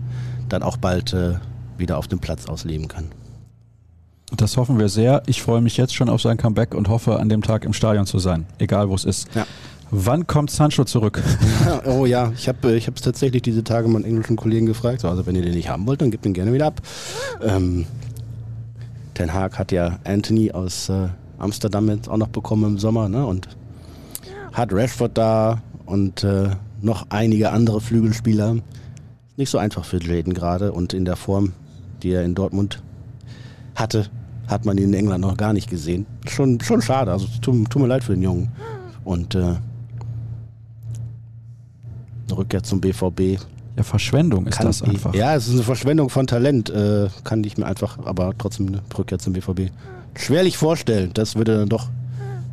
dann auch bald äh, wieder auf dem Platz ausleben kann. Das hoffen wir sehr. Ich freue mich jetzt schon auf sein Comeback und hoffe, an dem Tag im Stadion zu sein. Egal, wo es ist. Ja. Wann kommt Sancho zurück? Ja, (laughs) oh ja, ich habe es tatsächlich diese Tage meinen englischen Kollegen gefragt. So, also wenn ihr den nicht haben wollt, dann gebt ihn gerne wieder ab. Ähm, Ten Hag hat ja Anthony aus äh, Amsterdam jetzt auch noch bekommen im Sommer, ne? Und hat Rashford da und äh, noch einige andere Flügelspieler. Nicht so einfach für Jaden gerade und in der Form, die er in Dortmund hatte, hat man ihn in England noch gar nicht gesehen. Schon, schon schade, also tut, tut mir leid für den Jungen. Und äh, eine Rückkehr zum BVB Ja, Verschwendung ist kann das einfach. Ja, es ist eine Verschwendung von Talent. Äh, kann ich mir einfach, aber trotzdem eine Rückkehr zum BVB schwerlich vorstellen. Das würde dann doch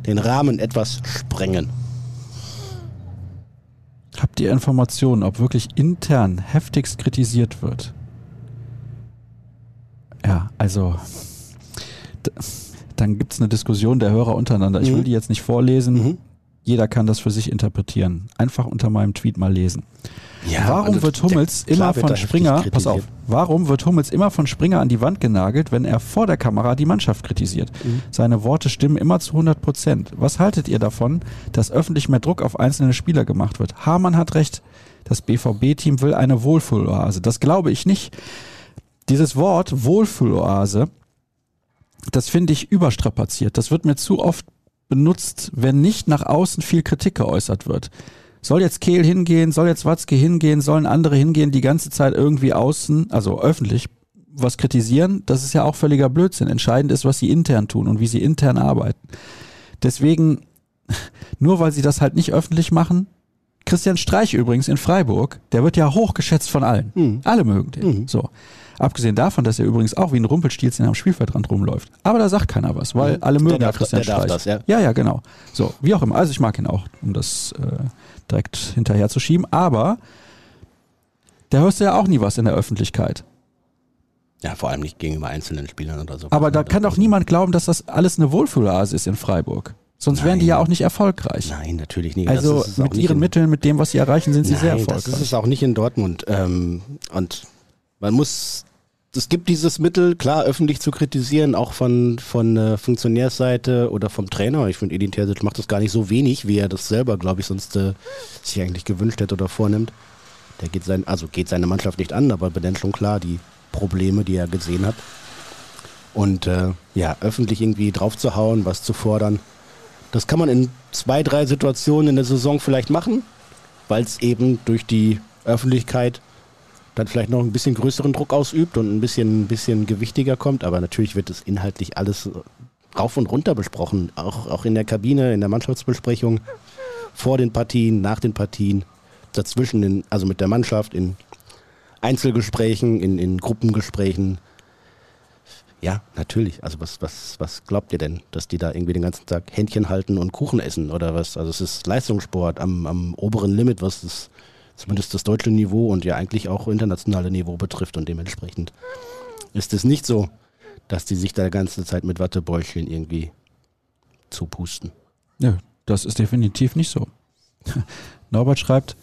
den Rahmen etwas sprengen. Habt ihr Informationen, ob wirklich intern heftigst kritisiert wird? Ja, also dann gibt es eine Diskussion der Hörer untereinander. Ich Mhm. will die jetzt nicht vorlesen. Mhm. Jeder kann das für sich interpretieren. Einfach unter meinem Tweet mal lesen. Ja, warum also, wird Hummels klar immer von Springer, pass auf, warum wird Hummels immer von Springer an die Wand genagelt, wenn er vor der Kamera die Mannschaft kritisiert? Mhm. Seine Worte stimmen immer zu 100 Prozent. Was haltet ihr davon, dass öffentlich mehr Druck auf einzelne Spieler gemacht wird? Hamann hat recht. Das BVB-Team will eine Wohlfühloase. Das glaube ich nicht. Dieses Wort Wohlfühloase, das finde ich überstrapaziert. Das wird mir zu oft benutzt, wenn nicht nach außen viel Kritik geäußert wird. Soll jetzt Kehl hingehen, soll jetzt Watzke hingehen, sollen andere hingehen, die ganze Zeit irgendwie außen, also öffentlich, was kritisieren? Das ist ja auch völliger Blödsinn. Entscheidend ist, was sie intern tun und wie sie intern arbeiten. Deswegen, (laughs) nur weil sie das halt nicht öffentlich machen, Christian Streich übrigens in Freiburg, der wird ja hochgeschätzt von allen. Mhm. Alle mögen den. Mhm. So. Abgesehen davon, dass er übrigens auch wie ein Rumpelstilzchen am Spielfeldrand rumläuft. Aber da sagt keiner was, weil Mhm. alle Der mögen ja darf- Christian der darf Streich. das, ja. ja, ja, genau. So, wie auch immer. Also ich mag ihn auch, um das äh, direkt hinterher zu schieben. Aber da hörst du ja auch nie was in der Öffentlichkeit. Ja, vor allem nicht gegenüber einzelnen Spielern oder so. Aber da kann doch niemand glauben, dass das alles eine Wohlfühloase ist in Freiburg. Sonst wären die Nein. ja auch nicht erfolgreich. Nein, natürlich nicht. Also mit ihren Mitteln, mit dem, was sie erreichen, sind sie sehr Nein, erfolgreich. Das ist es auch nicht in Dortmund. Ähm, und man muss, es gibt dieses Mittel, klar, öffentlich zu kritisieren, auch von, von äh, Funktionärsseite oder vom Trainer. Ich finde, Edin Terzic macht das gar nicht so wenig, wie er das selber, glaube ich, sonst äh, sich eigentlich gewünscht hätte oder vornimmt. Der geht sein, also geht seine Mannschaft nicht an, aber benennt schon klar die Probleme, die er gesehen hat. Und äh, ja, öffentlich irgendwie draufzuhauen, was zu fordern, das kann man in zwei, drei Situationen in der Saison vielleicht machen, weil es eben durch die Öffentlichkeit dann vielleicht noch ein bisschen größeren Druck ausübt und ein bisschen, ein bisschen gewichtiger kommt. Aber natürlich wird es inhaltlich alles rauf und runter besprochen. Auch, auch in der Kabine, in der Mannschaftsbesprechung, vor den Partien, nach den Partien, dazwischen, in, also mit der Mannschaft, in Einzelgesprächen, in, in Gruppengesprächen. Ja, natürlich. Also was, was, was glaubt ihr denn, dass die da irgendwie den ganzen Tag Händchen halten und Kuchen essen oder was? Also es ist Leistungssport am, am oberen Limit, was das, zumindest das deutsche Niveau und ja eigentlich auch internationale Niveau betrifft und dementsprechend ist es nicht so, dass die sich da die ganze Zeit mit Wattebäuchchen irgendwie zupusten. Ja, das ist definitiv nicht so. (laughs) Norbert schreibt,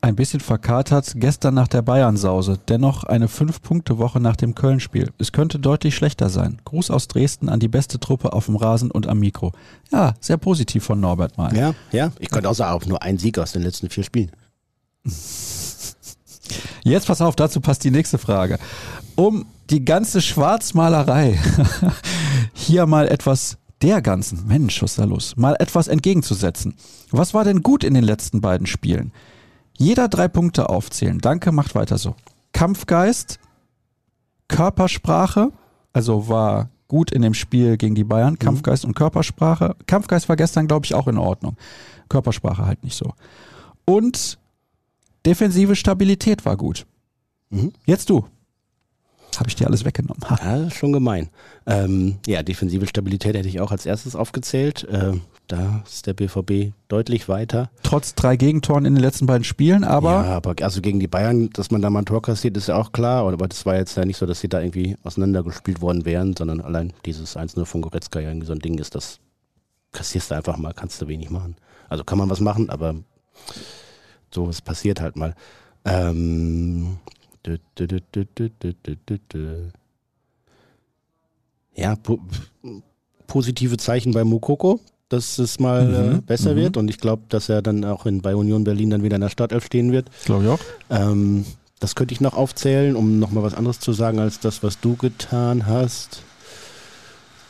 ein bisschen verkatert gestern nach der Bayern-Sause, dennoch eine Fünf-Punkte-Woche nach dem Köln-Spiel. Es könnte deutlich schlechter sein. Gruß aus Dresden an die beste Truppe auf dem Rasen und am Mikro. Ja, sehr positiv von Norbert mal. Ja, ja. Ich könnte auch sagen, auch nur ein Sieg aus den letzten vier Spielen. (laughs) Jetzt pass auf, dazu passt die nächste Frage. Um die ganze Schwarzmalerei (laughs) hier mal etwas der ganzen, Mensch, was ist da los, mal etwas entgegenzusetzen. Was war denn gut in den letzten beiden Spielen? Jeder drei Punkte aufzählen. Danke, macht weiter so. Kampfgeist, Körpersprache, also war gut in dem Spiel gegen die Bayern, mhm. Kampfgeist und Körpersprache. Kampfgeist war gestern, glaube ich, auch in Ordnung. Körpersprache halt nicht so. Und defensive Stabilität war gut. Mhm. Jetzt du. Habe ich dir alles weggenommen. Ha. Ja, schon gemein. Ähm, ja, defensive Stabilität hätte ich auch als erstes aufgezählt. Ähm, da ist der BVB deutlich weiter. Trotz drei Gegentoren in den letzten beiden Spielen, aber. Ja, aber also gegen die Bayern, dass man da mal ein Tor kassiert, ist ja auch klar. Aber das war jetzt ja nicht so, dass sie da irgendwie auseinandergespielt worden wären, sondern allein dieses 1-0 von Goretzka ja irgendwie so ein Ding ist, das kassierst du einfach mal, kannst du wenig machen. Also kann man was machen, aber so, es passiert halt mal. Ähm, ja, po positive Zeichen bei Mukoko, dass es mal mhm, äh, besser mhm. wird und ich glaube, dass er dann auch in, bei Union Berlin dann wieder in der Startelf stehen wird. Glaube ich auch. Ähm, das könnte ich noch aufzählen, um nochmal was anderes zu sagen als das, was du getan hast.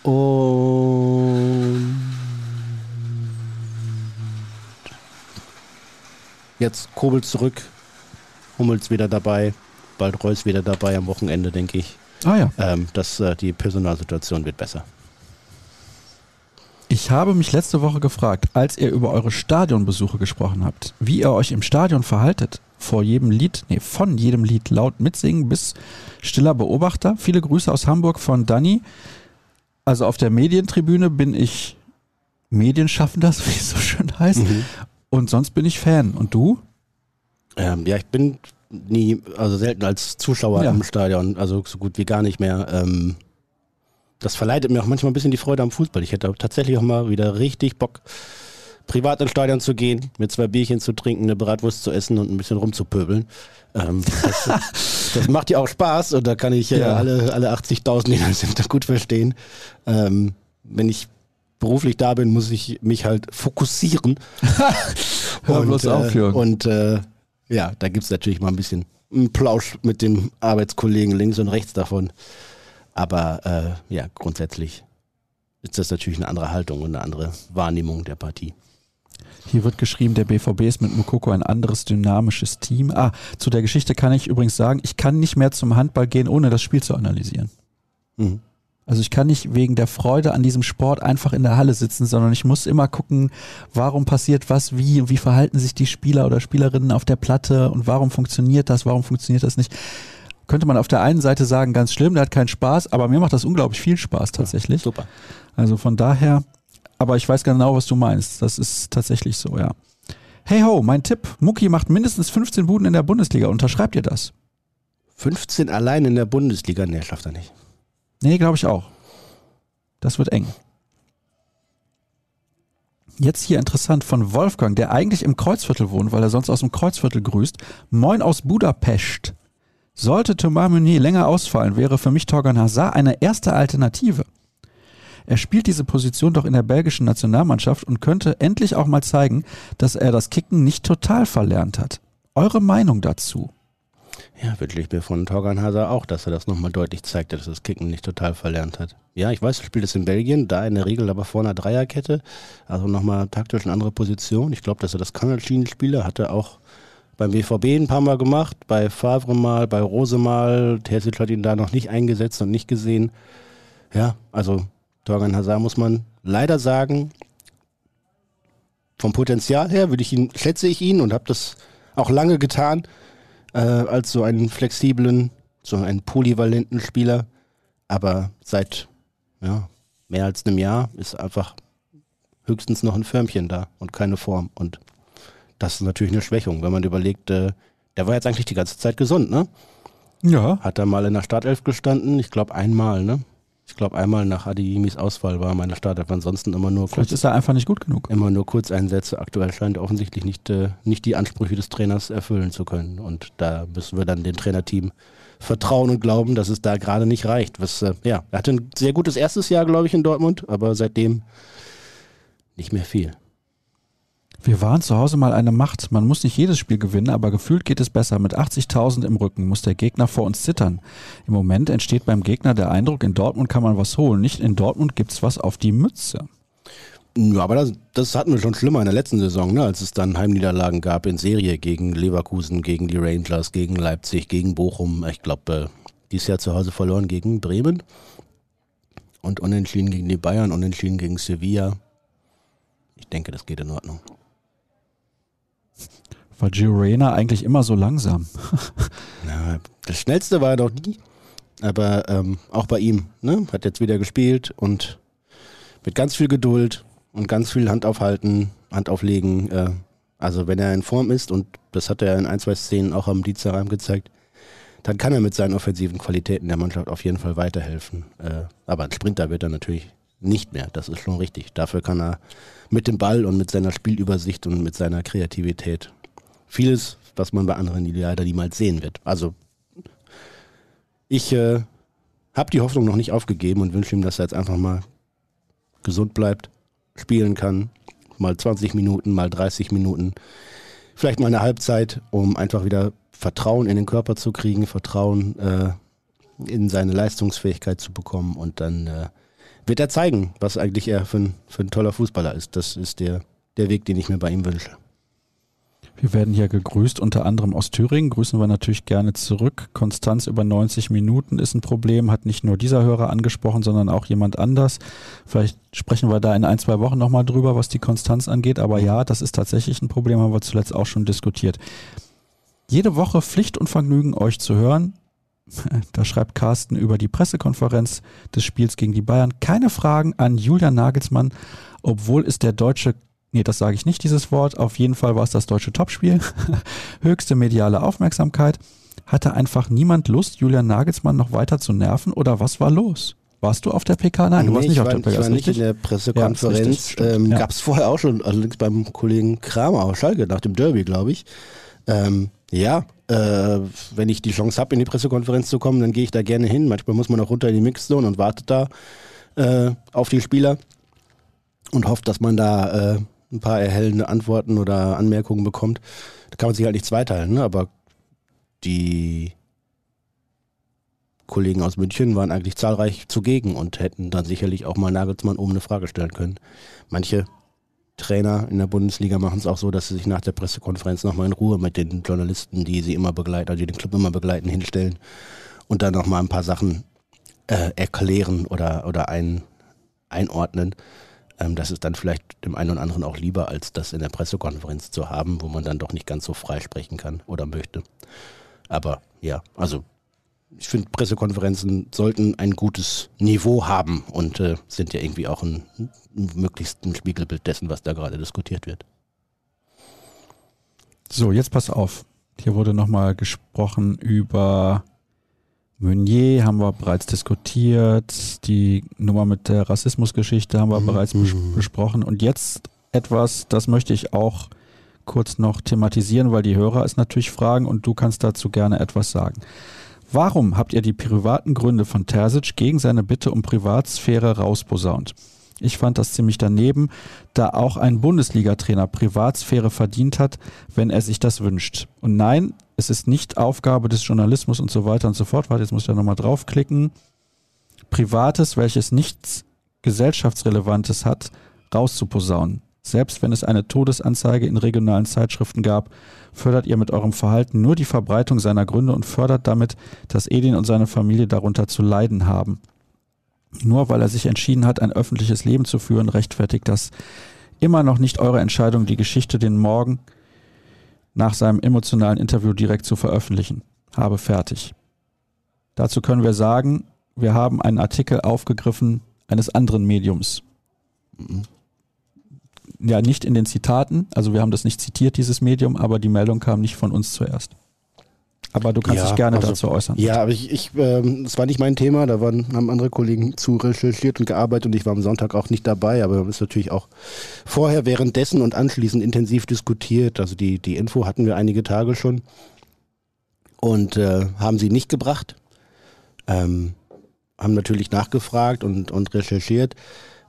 Und jetzt Kobel zurück, Hummels wieder dabei bald Reus wieder dabei am Wochenende, denke ich. Ah ja. Ähm, dass äh, die Personalsituation wird besser. Ich habe mich letzte Woche gefragt, als ihr über eure Stadionbesuche gesprochen habt, wie ihr euch im Stadion verhaltet. Vor jedem Lied, nee, von jedem Lied laut mitsingen bis stiller Beobachter. Viele Grüße aus Hamburg von Danny. Also auf der Medientribüne bin ich Medienschaffender, (laughs) wie es so schön heißt. Mhm. Und sonst bin ich Fan. Und du? Ähm, ja, ich bin nie, also selten als Zuschauer ja. im Stadion, also so gut wie gar nicht mehr. Ähm, das verleitet mir auch manchmal ein bisschen die Freude am Fußball. Ich hätte tatsächlich auch mal wieder richtig Bock, privat ins Stadion zu gehen, mir zwei Bierchen zu trinken, eine Bratwurst zu essen und ein bisschen rumzupöbeln. Ähm, das, (laughs) das, macht ja auch Spaß und da kann ich äh, ja. alle, alle 80.000, die da sind, gut verstehen. Ähm, wenn ich beruflich da bin, muss ich mich halt fokussieren. (laughs) Hör und, bloß auf, äh, und äh, ja, da gibt es natürlich mal ein bisschen einen Plausch mit den Arbeitskollegen links und rechts davon. Aber äh, ja, grundsätzlich ist das natürlich eine andere Haltung und eine andere Wahrnehmung der Partie. Hier wird geschrieben, der BVB ist mit Mukoko ein anderes dynamisches Team. Ah, zu der Geschichte kann ich übrigens sagen, ich kann nicht mehr zum Handball gehen, ohne das Spiel zu analysieren. Mhm. Also ich kann nicht wegen der Freude an diesem Sport einfach in der Halle sitzen, sondern ich muss immer gucken, warum passiert was, wie, wie verhalten sich die Spieler oder Spielerinnen auf der Platte und warum funktioniert das, warum funktioniert das nicht. Könnte man auf der einen Seite sagen, ganz schlimm, der hat keinen Spaß, aber mir macht das unglaublich viel Spaß tatsächlich. Ja, super. Also von daher, aber ich weiß genau, was du meinst. Das ist tatsächlich so, ja. Hey ho, mein Tipp. Mucki macht mindestens 15 Buden in der Bundesliga. Unterschreibt ihr das? 15 allein in der Bundesliga? Nee, schafft er nicht. Nee, glaube ich auch. Das wird eng. Jetzt hier interessant von Wolfgang, der eigentlich im Kreuzviertel wohnt, weil er sonst aus dem Kreuzviertel grüßt. Moin aus Budapest. Sollte Thomas Meunier länger ausfallen, wäre für mich Torgan Hazard eine erste Alternative. Er spielt diese Position doch in der belgischen Nationalmannschaft und könnte endlich auch mal zeigen, dass er das Kicken nicht total verlernt hat. Eure Meinung dazu? Ja, wirklich mir von Torgan Hazard auch, dass er das nochmal deutlich zeigt, dass er das Kicken nicht total verlernt hat. Ja, ich weiß, er spielt es in Belgien, da in der Regel aber vor einer Dreierkette, also nochmal taktisch eine andere Position. Ich glaube, dass er das kann als Schienenspieler, hatte auch beim BVB ein paar Mal gemacht, bei Favre mal, bei Rose mal. Terzic hat ihn da noch nicht eingesetzt und nicht gesehen. Ja, also Torgan Hazard muss man leider sagen, vom Potenzial her würde ich ihn, schätze ich ihn und habe das auch lange getan, äh, als so einen flexiblen, so einen polyvalenten Spieler. Aber seit ja, mehr als einem Jahr ist einfach höchstens noch ein Förmchen da und keine Form. Und das ist natürlich eine Schwächung, wenn man überlegt, äh, der war jetzt eigentlich die ganze Zeit gesund, ne? Ja. Hat er mal in der Startelf gestanden? Ich glaube einmal, ne? Ich glaube einmal nach Adiyimis Ausfall war meine Startelf, ansonsten immer nur Vielleicht ist er einfach nicht gut genug. Immer nur Kurzeinsätze. Aktuell scheint er offensichtlich nicht, äh, nicht die Ansprüche des Trainers erfüllen zu können. Und da müssen wir dann dem Trainerteam vertrauen und glauben, dass es da gerade nicht reicht. Was, äh, ja, er hatte ein sehr gutes erstes Jahr, glaube ich, in Dortmund, aber seitdem nicht mehr viel. Wir waren zu Hause mal eine Macht. Man muss nicht jedes Spiel gewinnen, aber gefühlt geht es besser. Mit 80.000 im Rücken muss der Gegner vor uns zittern. Im Moment entsteht beim Gegner der Eindruck, in Dortmund kann man was holen. Nicht in Dortmund gibt's was auf die Mütze. Ja, aber das, das hatten wir schon schlimmer in der letzten Saison, ne? als es dann Heimniederlagen gab in Serie gegen Leverkusen, gegen die Rangers, gegen Leipzig, gegen Bochum. Ich glaube, äh, dieses Jahr zu Hause verloren gegen Bremen und unentschieden gegen die Bayern, unentschieden gegen Sevilla. Ich denke, das geht in Ordnung. War Gio Reyna eigentlich immer so langsam? (laughs) ja, das schnellste war er doch nie. Aber ähm, auch bei ihm, ne? Hat jetzt wieder gespielt und mit ganz viel Geduld und ganz viel Hand aufhalten, Hand auflegen. Äh, also wenn er in Form ist, und das hat er in ein, zwei Szenen auch am Dienstagabend gezeigt, dann kann er mit seinen offensiven Qualitäten der Mannschaft auf jeden Fall weiterhelfen. Äh, aber ein Sprinter wird er natürlich nicht mehr. Das ist schon richtig. Dafür kann er mit dem Ball und mit seiner Spielübersicht und mit seiner Kreativität vieles, was man bei anderen leider niemals sehen wird. Also ich äh, habe die Hoffnung noch nicht aufgegeben und wünsche ihm, dass er jetzt einfach mal gesund bleibt, spielen kann, mal 20 Minuten, mal 30 Minuten, vielleicht mal eine Halbzeit, um einfach wieder Vertrauen in den Körper zu kriegen, Vertrauen äh, in seine Leistungsfähigkeit zu bekommen und dann äh, wird er zeigen, was eigentlich er für ein, für ein toller Fußballer ist. Das ist der, der Weg, den ich mir bei ihm wünsche. Wir werden hier gegrüßt, unter anderem aus Thüringen. Grüßen wir natürlich gerne zurück. Konstanz über 90 Minuten ist ein Problem, hat nicht nur dieser Hörer angesprochen, sondern auch jemand anders. Vielleicht sprechen wir da in ein, zwei Wochen nochmal drüber, was die Konstanz angeht. Aber ja, das ist tatsächlich ein Problem, haben wir zuletzt auch schon diskutiert. Jede Woche Pflicht und Vergnügen, euch zu hören. (laughs) Da schreibt Carsten über die Pressekonferenz des Spiels gegen die Bayern. Keine Fragen an Julian Nagelsmann, obwohl es der deutsche nee, das sage ich nicht, dieses Wort, auf jeden Fall war es das deutsche Topspiel, (laughs) höchste mediale Aufmerksamkeit. Hatte einfach niemand Lust, Julian Nagelsmann noch weiter zu nerven oder was war los? Warst du auf der PK? Nein, du warst nicht auf der PK. Ich war nicht in der Pressekonferenz. Ja, ähm, ja. Gab es vorher auch schon, allerdings beim Kollegen Kramer aus Schalke, nach dem Derby, glaube ich. Ähm, ja, äh, wenn ich die Chance habe, in die Pressekonferenz zu kommen, dann gehe ich da gerne hin. Manchmal muss man auch runter in die Mixzone und wartet da äh, auf die Spieler und hofft, dass man da äh, ein paar erhellende Antworten oder Anmerkungen bekommt. Da kann man sich halt nicht zweiteilen, ne? aber die Kollegen aus München waren eigentlich zahlreich zugegen und hätten dann sicherlich auch mal Nagelsmann oben eine Frage stellen können. Manche Trainer in der Bundesliga machen es auch so, dass sie sich nach der Pressekonferenz nochmal in Ruhe mit den Journalisten, die sie immer begleiten, also die den Club immer begleiten, hinstellen und dann nochmal ein paar Sachen äh, erklären oder, oder ein, einordnen. Ähm, das ist dann vielleicht dem einen oder anderen auch lieber, als das in der Pressekonferenz zu haben, wo man dann doch nicht ganz so frei sprechen kann oder möchte. Aber ja, also ich finde, Pressekonferenzen sollten ein gutes Niveau haben und äh, sind ja irgendwie auch ein, ein möglichst ein Spiegelbild dessen, was da gerade diskutiert wird. So, jetzt pass auf. Hier wurde nochmal gesprochen über Meunier haben wir bereits diskutiert. Die Nummer mit der Rassismusgeschichte haben wir mhm. bereits bes besprochen. Und jetzt etwas, das möchte ich auch kurz noch thematisieren, weil die Hörer es natürlich fragen und du kannst dazu gerne etwas sagen. Warum habt ihr die privaten Gründe von Terzic gegen seine Bitte um Privatsphäre rausposaunt? Ich fand das ziemlich daneben, da auch ein Bundesliga-Trainer Privatsphäre verdient hat, wenn er sich das wünscht. Und nein, es ist nicht Aufgabe des Journalismus und so weiter und so fort. Warte, jetzt muss ich da nochmal draufklicken. Privates, welches nichts Gesellschaftsrelevantes hat, rauszuposaunen. Selbst wenn es eine Todesanzeige in regionalen Zeitschriften gab, fördert ihr mit eurem Verhalten nur die Verbreitung seiner Gründe und fördert damit, dass Edin und seine Familie darunter zu leiden haben. Nur weil er sich entschieden hat, ein öffentliches Leben zu führen, rechtfertigt das immer noch nicht eure Entscheidung, die Geschichte den Morgen nach seinem emotionalen Interview direkt zu veröffentlichen. Habe fertig. Dazu können wir sagen, wir haben einen Artikel aufgegriffen eines anderen Mediums. Ja, nicht in den Zitaten, also wir haben das nicht zitiert, dieses Medium, aber die Meldung kam nicht von uns zuerst. Aber du kannst ja, dich gerne also, dazu äußern. Ja, aber ich, ich ähm, das war nicht mein Thema, da waren, haben andere Kollegen zu recherchiert und gearbeitet und ich war am Sonntag auch nicht dabei, aber wir haben es natürlich auch vorher, währenddessen und anschließend intensiv diskutiert. Also die, die Info hatten wir einige Tage schon und äh, haben sie nicht gebracht. Ähm, haben natürlich nachgefragt und, und recherchiert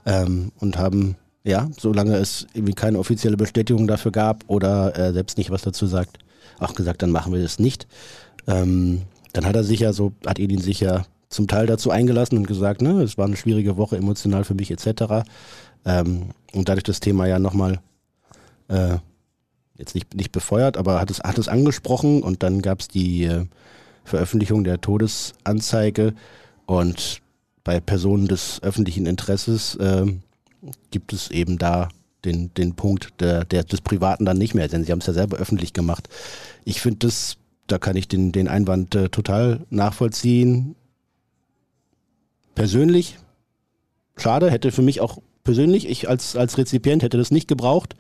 ähm, und haben, ja, solange es irgendwie keine offizielle Bestätigung dafür gab oder er selbst nicht was dazu sagt, auch gesagt, dann machen wir das nicht. Ähm, dann hat er sich ja so, hat Edin sich ja zum Teil dazu eingelassen und gesagt, ne, es war eine schwierige Woche emotional für mich etc. Ähm, und dadurch das Thema ja nochmal äh, jetzt nicht, nicht befeuert, aber hat es, hat es angesprochen und dann gab es die äh, Veröffentlichung der Todesanzeige und bei Personen des öffentlichen Interesses äh, gibt es eben da den, den Punkt der, der, des Privaten dann nicht mehr, denn sie haben es ja selber öffentlich gemacht. Ich finde das, da kann ich den, den Einwand äh, total nachvollziehen. Persönlich, schade, hätte für mich auch persönlich, ich als, als Rezipient hätte das nicht gebraucht,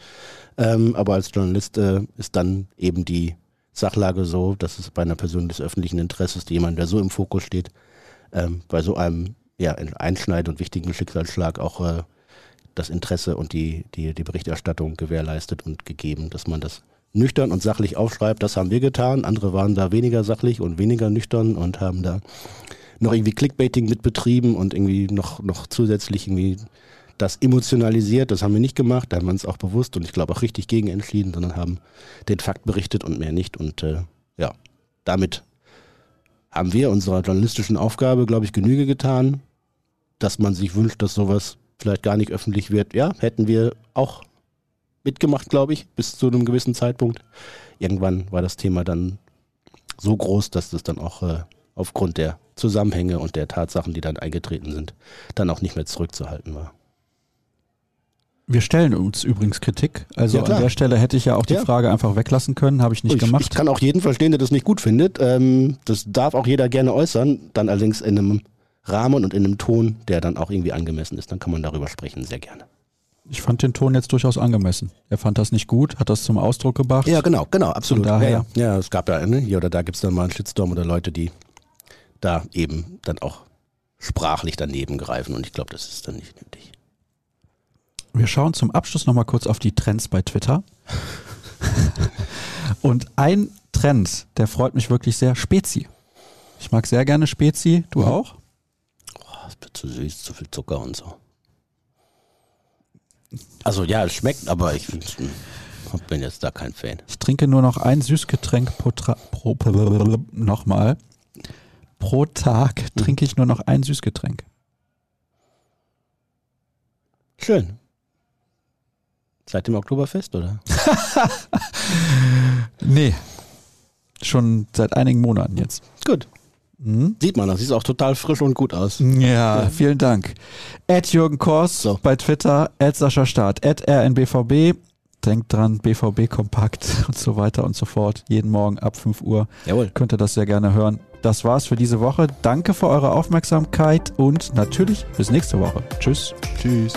ähm, aber als Journalist äh, ist dann eben die Sachlage so, dass es bei einer Person des öffentlichen Interesses, jemand, der so im Fokus steht, ähm, bei so einem ja, einschneidenden und wichtigen Schicksalsschlag auch äh, das Interesse und die, die, die Berichterstattung gewährleistet und gegeben, dass man das nüchtern und sachlich aufschreibt. Das haben wir getan. Andere waren da weniger sachlich und weniger nüchtern und haben da noch irgendwie Clickbaiting mit betrieben und irgendwie noch, noch zusätzlich irgendwie das emotionalisiert. Das haben wir nicht gemacht. Da haben wir uns auch bewusst und ich glaube auch richtig gegen entschieden, sondern haben den Fakt berichtet und mehr nicht. Und äh, ja, damit haben wir unserer journalistischen Aufgabe, glaube ich, Genüge getan, dass man sich wünscht, dass sowas vielleicht gar nicht öffentlich wird. Ja, hätten wir auch mitgemacht, glaube ich, bis zu einem gewissen Zeitpunkt. Irgendwann war das Thema dann so groß, dass das dann auch äh, aufgrund der Zusammenhänge und der Tatsachen, die dann eingetreten sind, dann auch nicht mehr zurückzuhalten war. Wir stellen uns übrigens Kritik. Also ja, an der Stelle hätte ich ja auch die ja. Frage einfach weglassen können, habe ich nicht ich, gemacht. Ich kann auch jeden verstehen, der das nicht gut findet. Ähm, das darf auch jeder gerne äußern, dann allerdings in einem Rahmen und in einem Ton, der dann auch irgendwie angemessen ist. Dann kann man darüber sprechen, sehr gerne. Ich fand den Ton jetzt durchaus angemessen. Er fand das nicht gut, hat das zum Ausdruck gebracht. Ja, genau, genau, absolut. daher, ja, ja, es gab ja, ne, hier oder da gibt es dann mal einen Shitstorm oder Leute, die da eben dann auch sprachlich daneben greifen und ich glaube, das ist dann nicht nötig. Wir schauen zum Abschluss nochmal kurz auf die Trends bei Twitter. (laughs) Und ein Trend, der freut mich wirklich sehr, Spezi. Ich mag sehr gerne Spezi, du mhm. auch? Oh, es wird zu süß, zu viel Zucker und so. Also ja, es schmeckt, aber ich bin jetzt da kein Fan. Ich trinke nur noch ein Süßgetränk pro, Tra pro nochmal. Pro Tag trinke ich nur noch ein Süßgetränk. Schön. Seit dem Oktoberfest, oder? (laughs) nee. Schon seit einigen Monaten jetzt. Gut. Mhm. Sieht man, das sieht auch total frisch und gut aus. Ja, ja. vielen Dank. Ed Jürgen Kors so. bei Twitter, Ed Sascha Start, Ed RNBVB. Denkt dran, BVB kompakt (laughs) und so weiter und so fort. Jeden Morgen ab 5 Uhr. Jawohl. Könnt ihr das sehr gerne hören. Das war's für diese Woche. Danke für eure Aufmerksamkeit und natürlich bis nächste Woche. Tschüss. Tschüss.